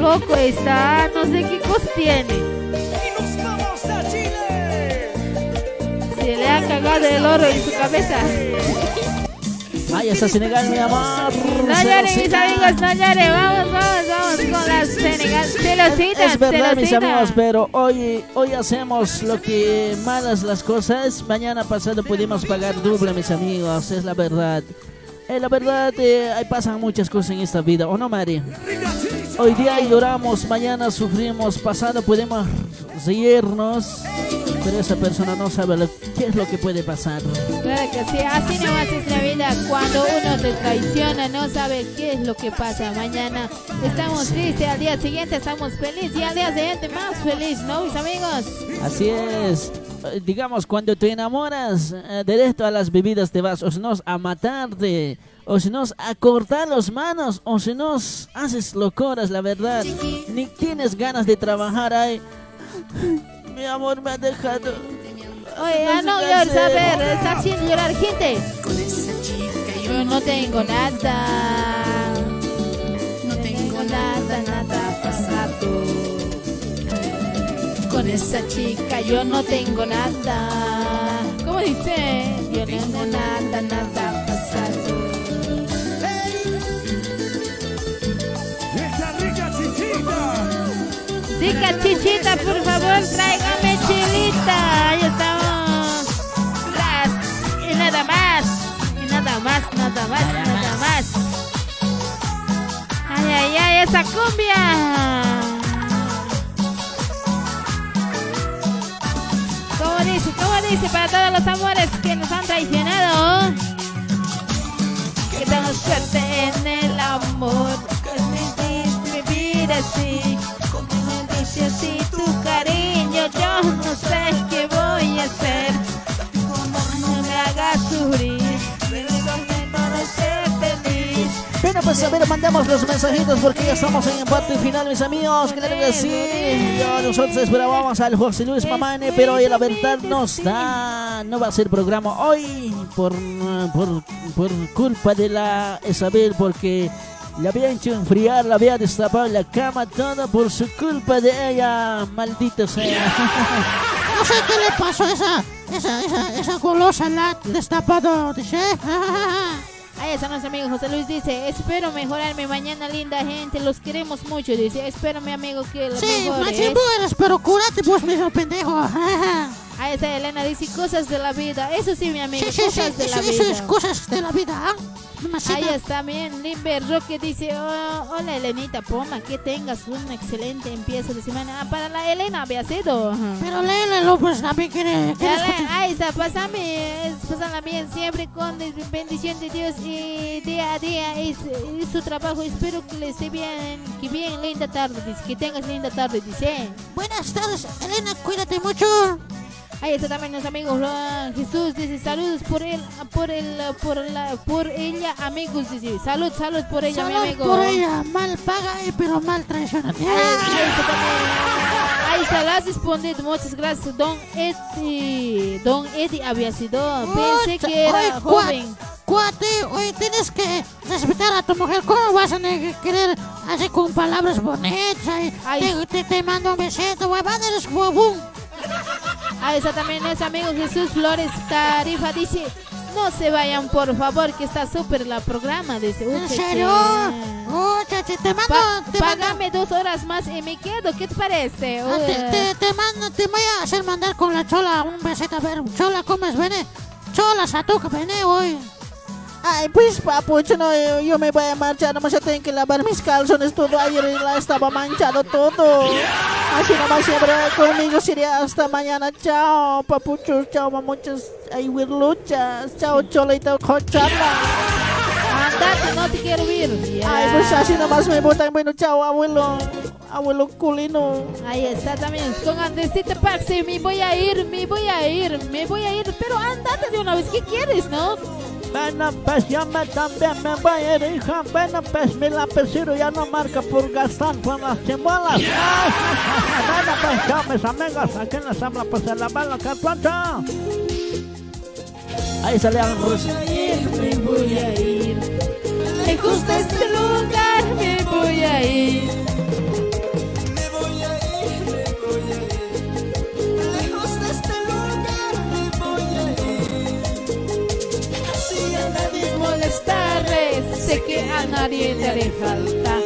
Loco está, no sé qué cosa tiene. Se le ha cagado el oro en su cabeza. Ahí está Senegal, mi amor. No lloren, mis amigos, no lloren. Vamos, vamos, vamos con las Senegal. Celositas, Es verdad, mis amigos, pero hoy, hoy hacemos lo que malas las cosas. Mañana pasado pudimos pagar doble, mis amigos. Es la verdad. Eh, la verdad, eh, pasan muchas cosas en esta vida, ¿o no, Mari? Hoy día lloramos, mañana sufrimos, pasado podemos reírnos, pero esa persona no sabe lo- qué es lo que puede pasar. Claro que sí, así nomás es la vida. Cuando uno te traiciona, no sabe qué es lo que pasa. Mañana estamos tristes, al día siguiente estamos felices y al día siguiente más feliz, ¿no, mis amigos? Así es. Eh, Digamos, cuando te enamoras, eh, directo a las bebidas te vas, o si no, a matarte, o si no, a cortar las manos, o si no, haces locuras, la verdad. Ni tienes ganas de trabajar ahí. Mi amor me ha dejado. Oye, ah, no sé qué llores, a hacer. ver, está haciendo llorar gente. Yo no tengo nada. No tengo nada, nada pasado. Con esa chica yo no tengo nada. ¿Cómo dice? Yo no tengo nada, nada pasado. Esta rica chichita. Chica chichita, por favor, tráigame chilita. Ahí estamos. Y nada más. Y nada más, nada más, nada más. Ay, ay, ay, esa cumbia. Dice? Para todos los amores que nos han traicionado. Que tengo suerte en el amor. Que me vivir así. Pues a los mensajitos porque ya estamos en empate final, mis amigos. Claro que sí. Ya nosotros esperábamos al José Luis Mamane, pero la verdad nos da. No va a ser programa hoy por, por, por culpa de la Isabel, porque le había hecho enfriar, la había destapado la cama, todo por su culpa de ella. Maldita sea. No sé qué le pasó a esa, esa, esa, esa golosa la destapado, dice. Ahí está nuestro amigo José Luis dice, espero mejorarme mañana linda gente, los queremos mucho, dice, espero mi amigo que lo Sí, mejores. eres, pero cúrate vos mismo, pendejo. Ahí está Elena, dice cosas de la vida, eso sí mi amigo, Sí, sí, sí, cosas de la eso, vida. eso es cosas de la vida. Mamacita. Ahí está bien, Limber Roque dice, "Oh, hola Elenita Poma, que tengas un excelente empiezo de semana. Ah, para la Elena había sido. Pero léelo, pues también quiere. ahí está, pásame, pásala bien siempre con bendición de Dios y día a día su, y su trabajo. Espero que le esté bien, que bien, linda tarde, dice, que tengas linda tarde, dice. Buenas tardes, Elena, cuídate mucho. Ahí está también nuestro amigo ah, Jesús, dice saludos por él, por el, por la, por ella, amigos, dice salud, salud por ella, mi Salud amigo. por ella, mal paga, eh, pero mal traiciona. Ahí está la has respondido, muchas gracias, don Eddie. Don Eddie había sido, pensé que era oye, joven. cuat- Cuate, oye, tienes que respetar a tu mujer. ¿Cómo vas a querer hacer con palabras bonitas? Te, te, te mando un besito, huevón, eres huevón. Ahí está también nuestro amigo Jesús Flores Tarifa, dice, no se vayan por favor, que está súper la programa, dice. ¿En "Uche, serio? che". Ocha, te, mando, Pa- te mando. págame dos horas más y me quedo, ¿qué te parece? Ah, te, te, te mando, te voy a hacer mandar con la chola un besito. A ver, chola, ¿cómo es? Vene. Chola, satuca, vene hoy. Ay, pues papucho, no, yo, yo me voy a marchar, nomás ya tengo que lavar mis calzones todo ayer y estaba manchado todo. Así nomás siempre conmigo sería hasta mañana. Chao, papucho, chao, mamuchas, ay, luchas, chao, cholita, cochala. Andate, no te quiero ver. Ay, pues así nomás me botan, bueno, chao, abuelo, abuelo culino. Ahí está también, con Andresita Paxi, me voy a ir, me voy a ir, me voy a ir, pero andate de una vez, ¿qué quieres, no? Bueno, pues yo me, también me voy a ir, hija. Bueno, pues mi lapicero ya no marca por gastar por las chimbolas. Ay, bueno, pues chao, mis amigos. Aquí les habla, pues el abuelo Cartuacho. Ahí sale Ros- Me voy a ir, me gusta este lugar, me voy a ir. Sé que a nadie le haré falta.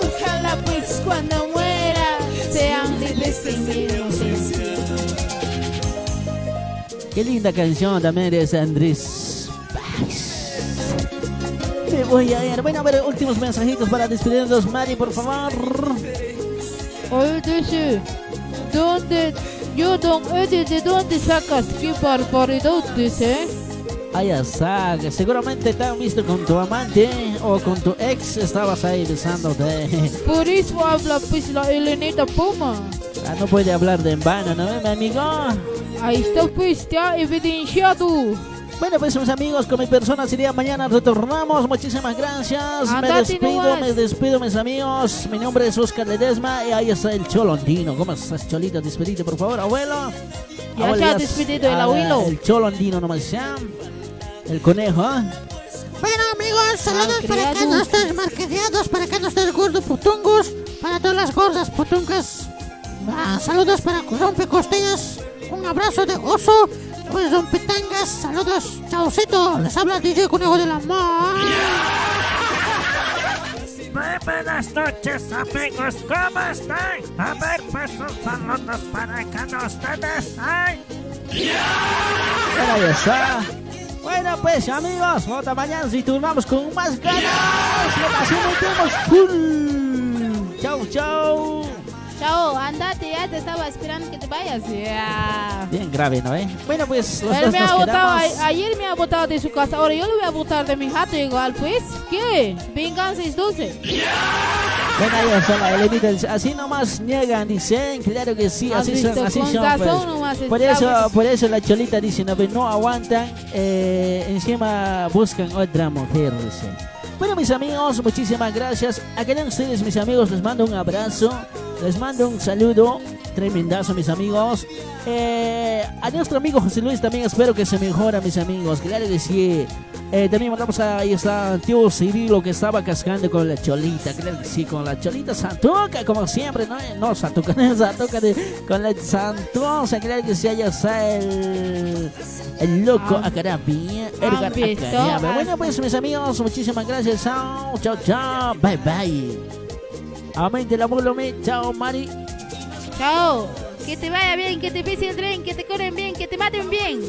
Ojalá pues cuando muera sean libres de mi inocencia. Qué linda canción también de Andrés. Me voy a ir. Bueno, a ver, últimos mensajitos para despedirnos, Mari, por favor. Oye, dice, ¿dónde, yo, don Eddie, ¿de dónde sacas qué barbaridad, dice? Ay, está, que seguramente te han visto con tu amante o con tu ex, estabas ahí besándote. Por eso habla pues la Elenita Puma. Ah, no puede hablar de en vano, ¿no, mi amigo? Ahí está pues, ya evidenciado. Bueno, pues mis amigos, con mi persona sería mañana retornamos. Muchísimas gracias. me Andate despido, nomás. me despido, mis amigos. Mi nombre es Oscar Ledesma y ahí está el Cholondino. ¿Cómo estás, Cholito? Despedite, por favor, abuelo. Ya Abuelo, ha despedido el ah, abuelo. El Cholondino nomás ya. El conejo, ¿ah? Bueno, amigos, saludos para que no estés marqueteados, para que no estés gordo putungos, para todas las gordas putungas. Ah, saludos para Rompe Costillas, un abrazo de oso, pues Don saludos, chaucito, les habla DJ Conejo de la Mar. muy buenas noches, amigos. ¿Cómo están? A ver, pues un saludos para cada ustedes. ¡Ay! Está. Bueno, pues amigos, otra mañana si turnamos con más ganas. Así metemos full. Chau, chau. Chao, andate, ya te estaba esperando que te vayas. Ya. Bien grave, ¿no? Eh? Bueno, pues los Él dos me ha nos quedamos. a- ayer me ha botado de su casa, ahora yo lo voy a botar de mi jato igual, pues. ¿Qué? Venganza es dulce. Bueno, ahí está la Elenita, así nomás niegan, dicen, claro que sí, ¿Has así son, así Con son. pues. nomás Por eso, por eso la cholita dice, no, pues, no aguantan, eh, encima buscan otra mujer, dice. Bueno, mis amigos, muchísimas gracias. A cada ustedes, mis amigos, les mando un abrazo, les mando un saludo, tremendazo, mis amigos. Eh, a nuestro amigo José Luis también espero que se mejora, mis amigos, claro que. Eh, también mandamos a, ahí está el tío Cirilo que estaba cascando con la cholita, claro que sí, con la cholita santuca, como siempre, no, no santuca, no santuca, de- con la santuosa, claro que sí, allá está el, el loco Ah. Edgar Han visto, Acarabia. han Bueno, pues mis amigos, muchísimas gracias, chao, chao, chao, bye, bye. Amén de la me, chao, Mari. Chao. Que te vaya bien, que te pise el tren, que te corren bien, que te maten bien.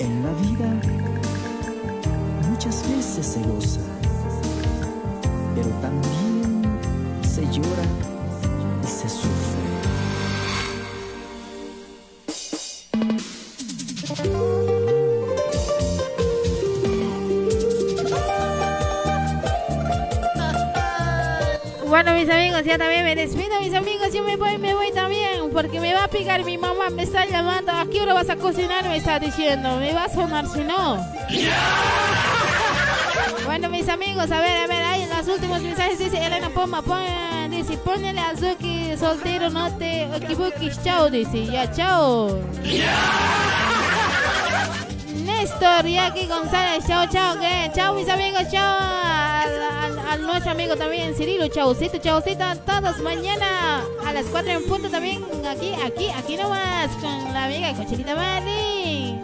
En la vida muchas veces se goza, pero también se llora y se sufre. Bueno, mis amigos, ya también me despido, mis amigos. Yo me voy, me voy también, porque me va a picar mi mamá. Me está llamando. ¿A qué hora vas a cocinar? Me está diciendo. Me va a sonar si no. Bueno, mis amigos, a ver, a ver, ahí en los últimos mensajes dice Elena Poma, pon, dice, ponele a Zuki soltero, no te equivoques, chao, dice, ya, chao. Néstor, Jackie González, chao, chao, ¿qué? Chao, mis amigos, chao. Al, nuestro amigo también, Cirilo, chaucito, chaucito, a todos mañana a las 4 en punto también, aquí, aquí, aquí nomás, con la amiga Cochelita Mari.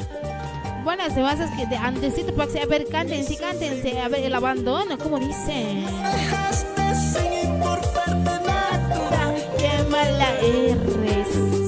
Bueno, se basa que de antesito para que a ver, cántense, cántense, a ver, el abandono, ¿cómo dicen? Qué mala eres. Mis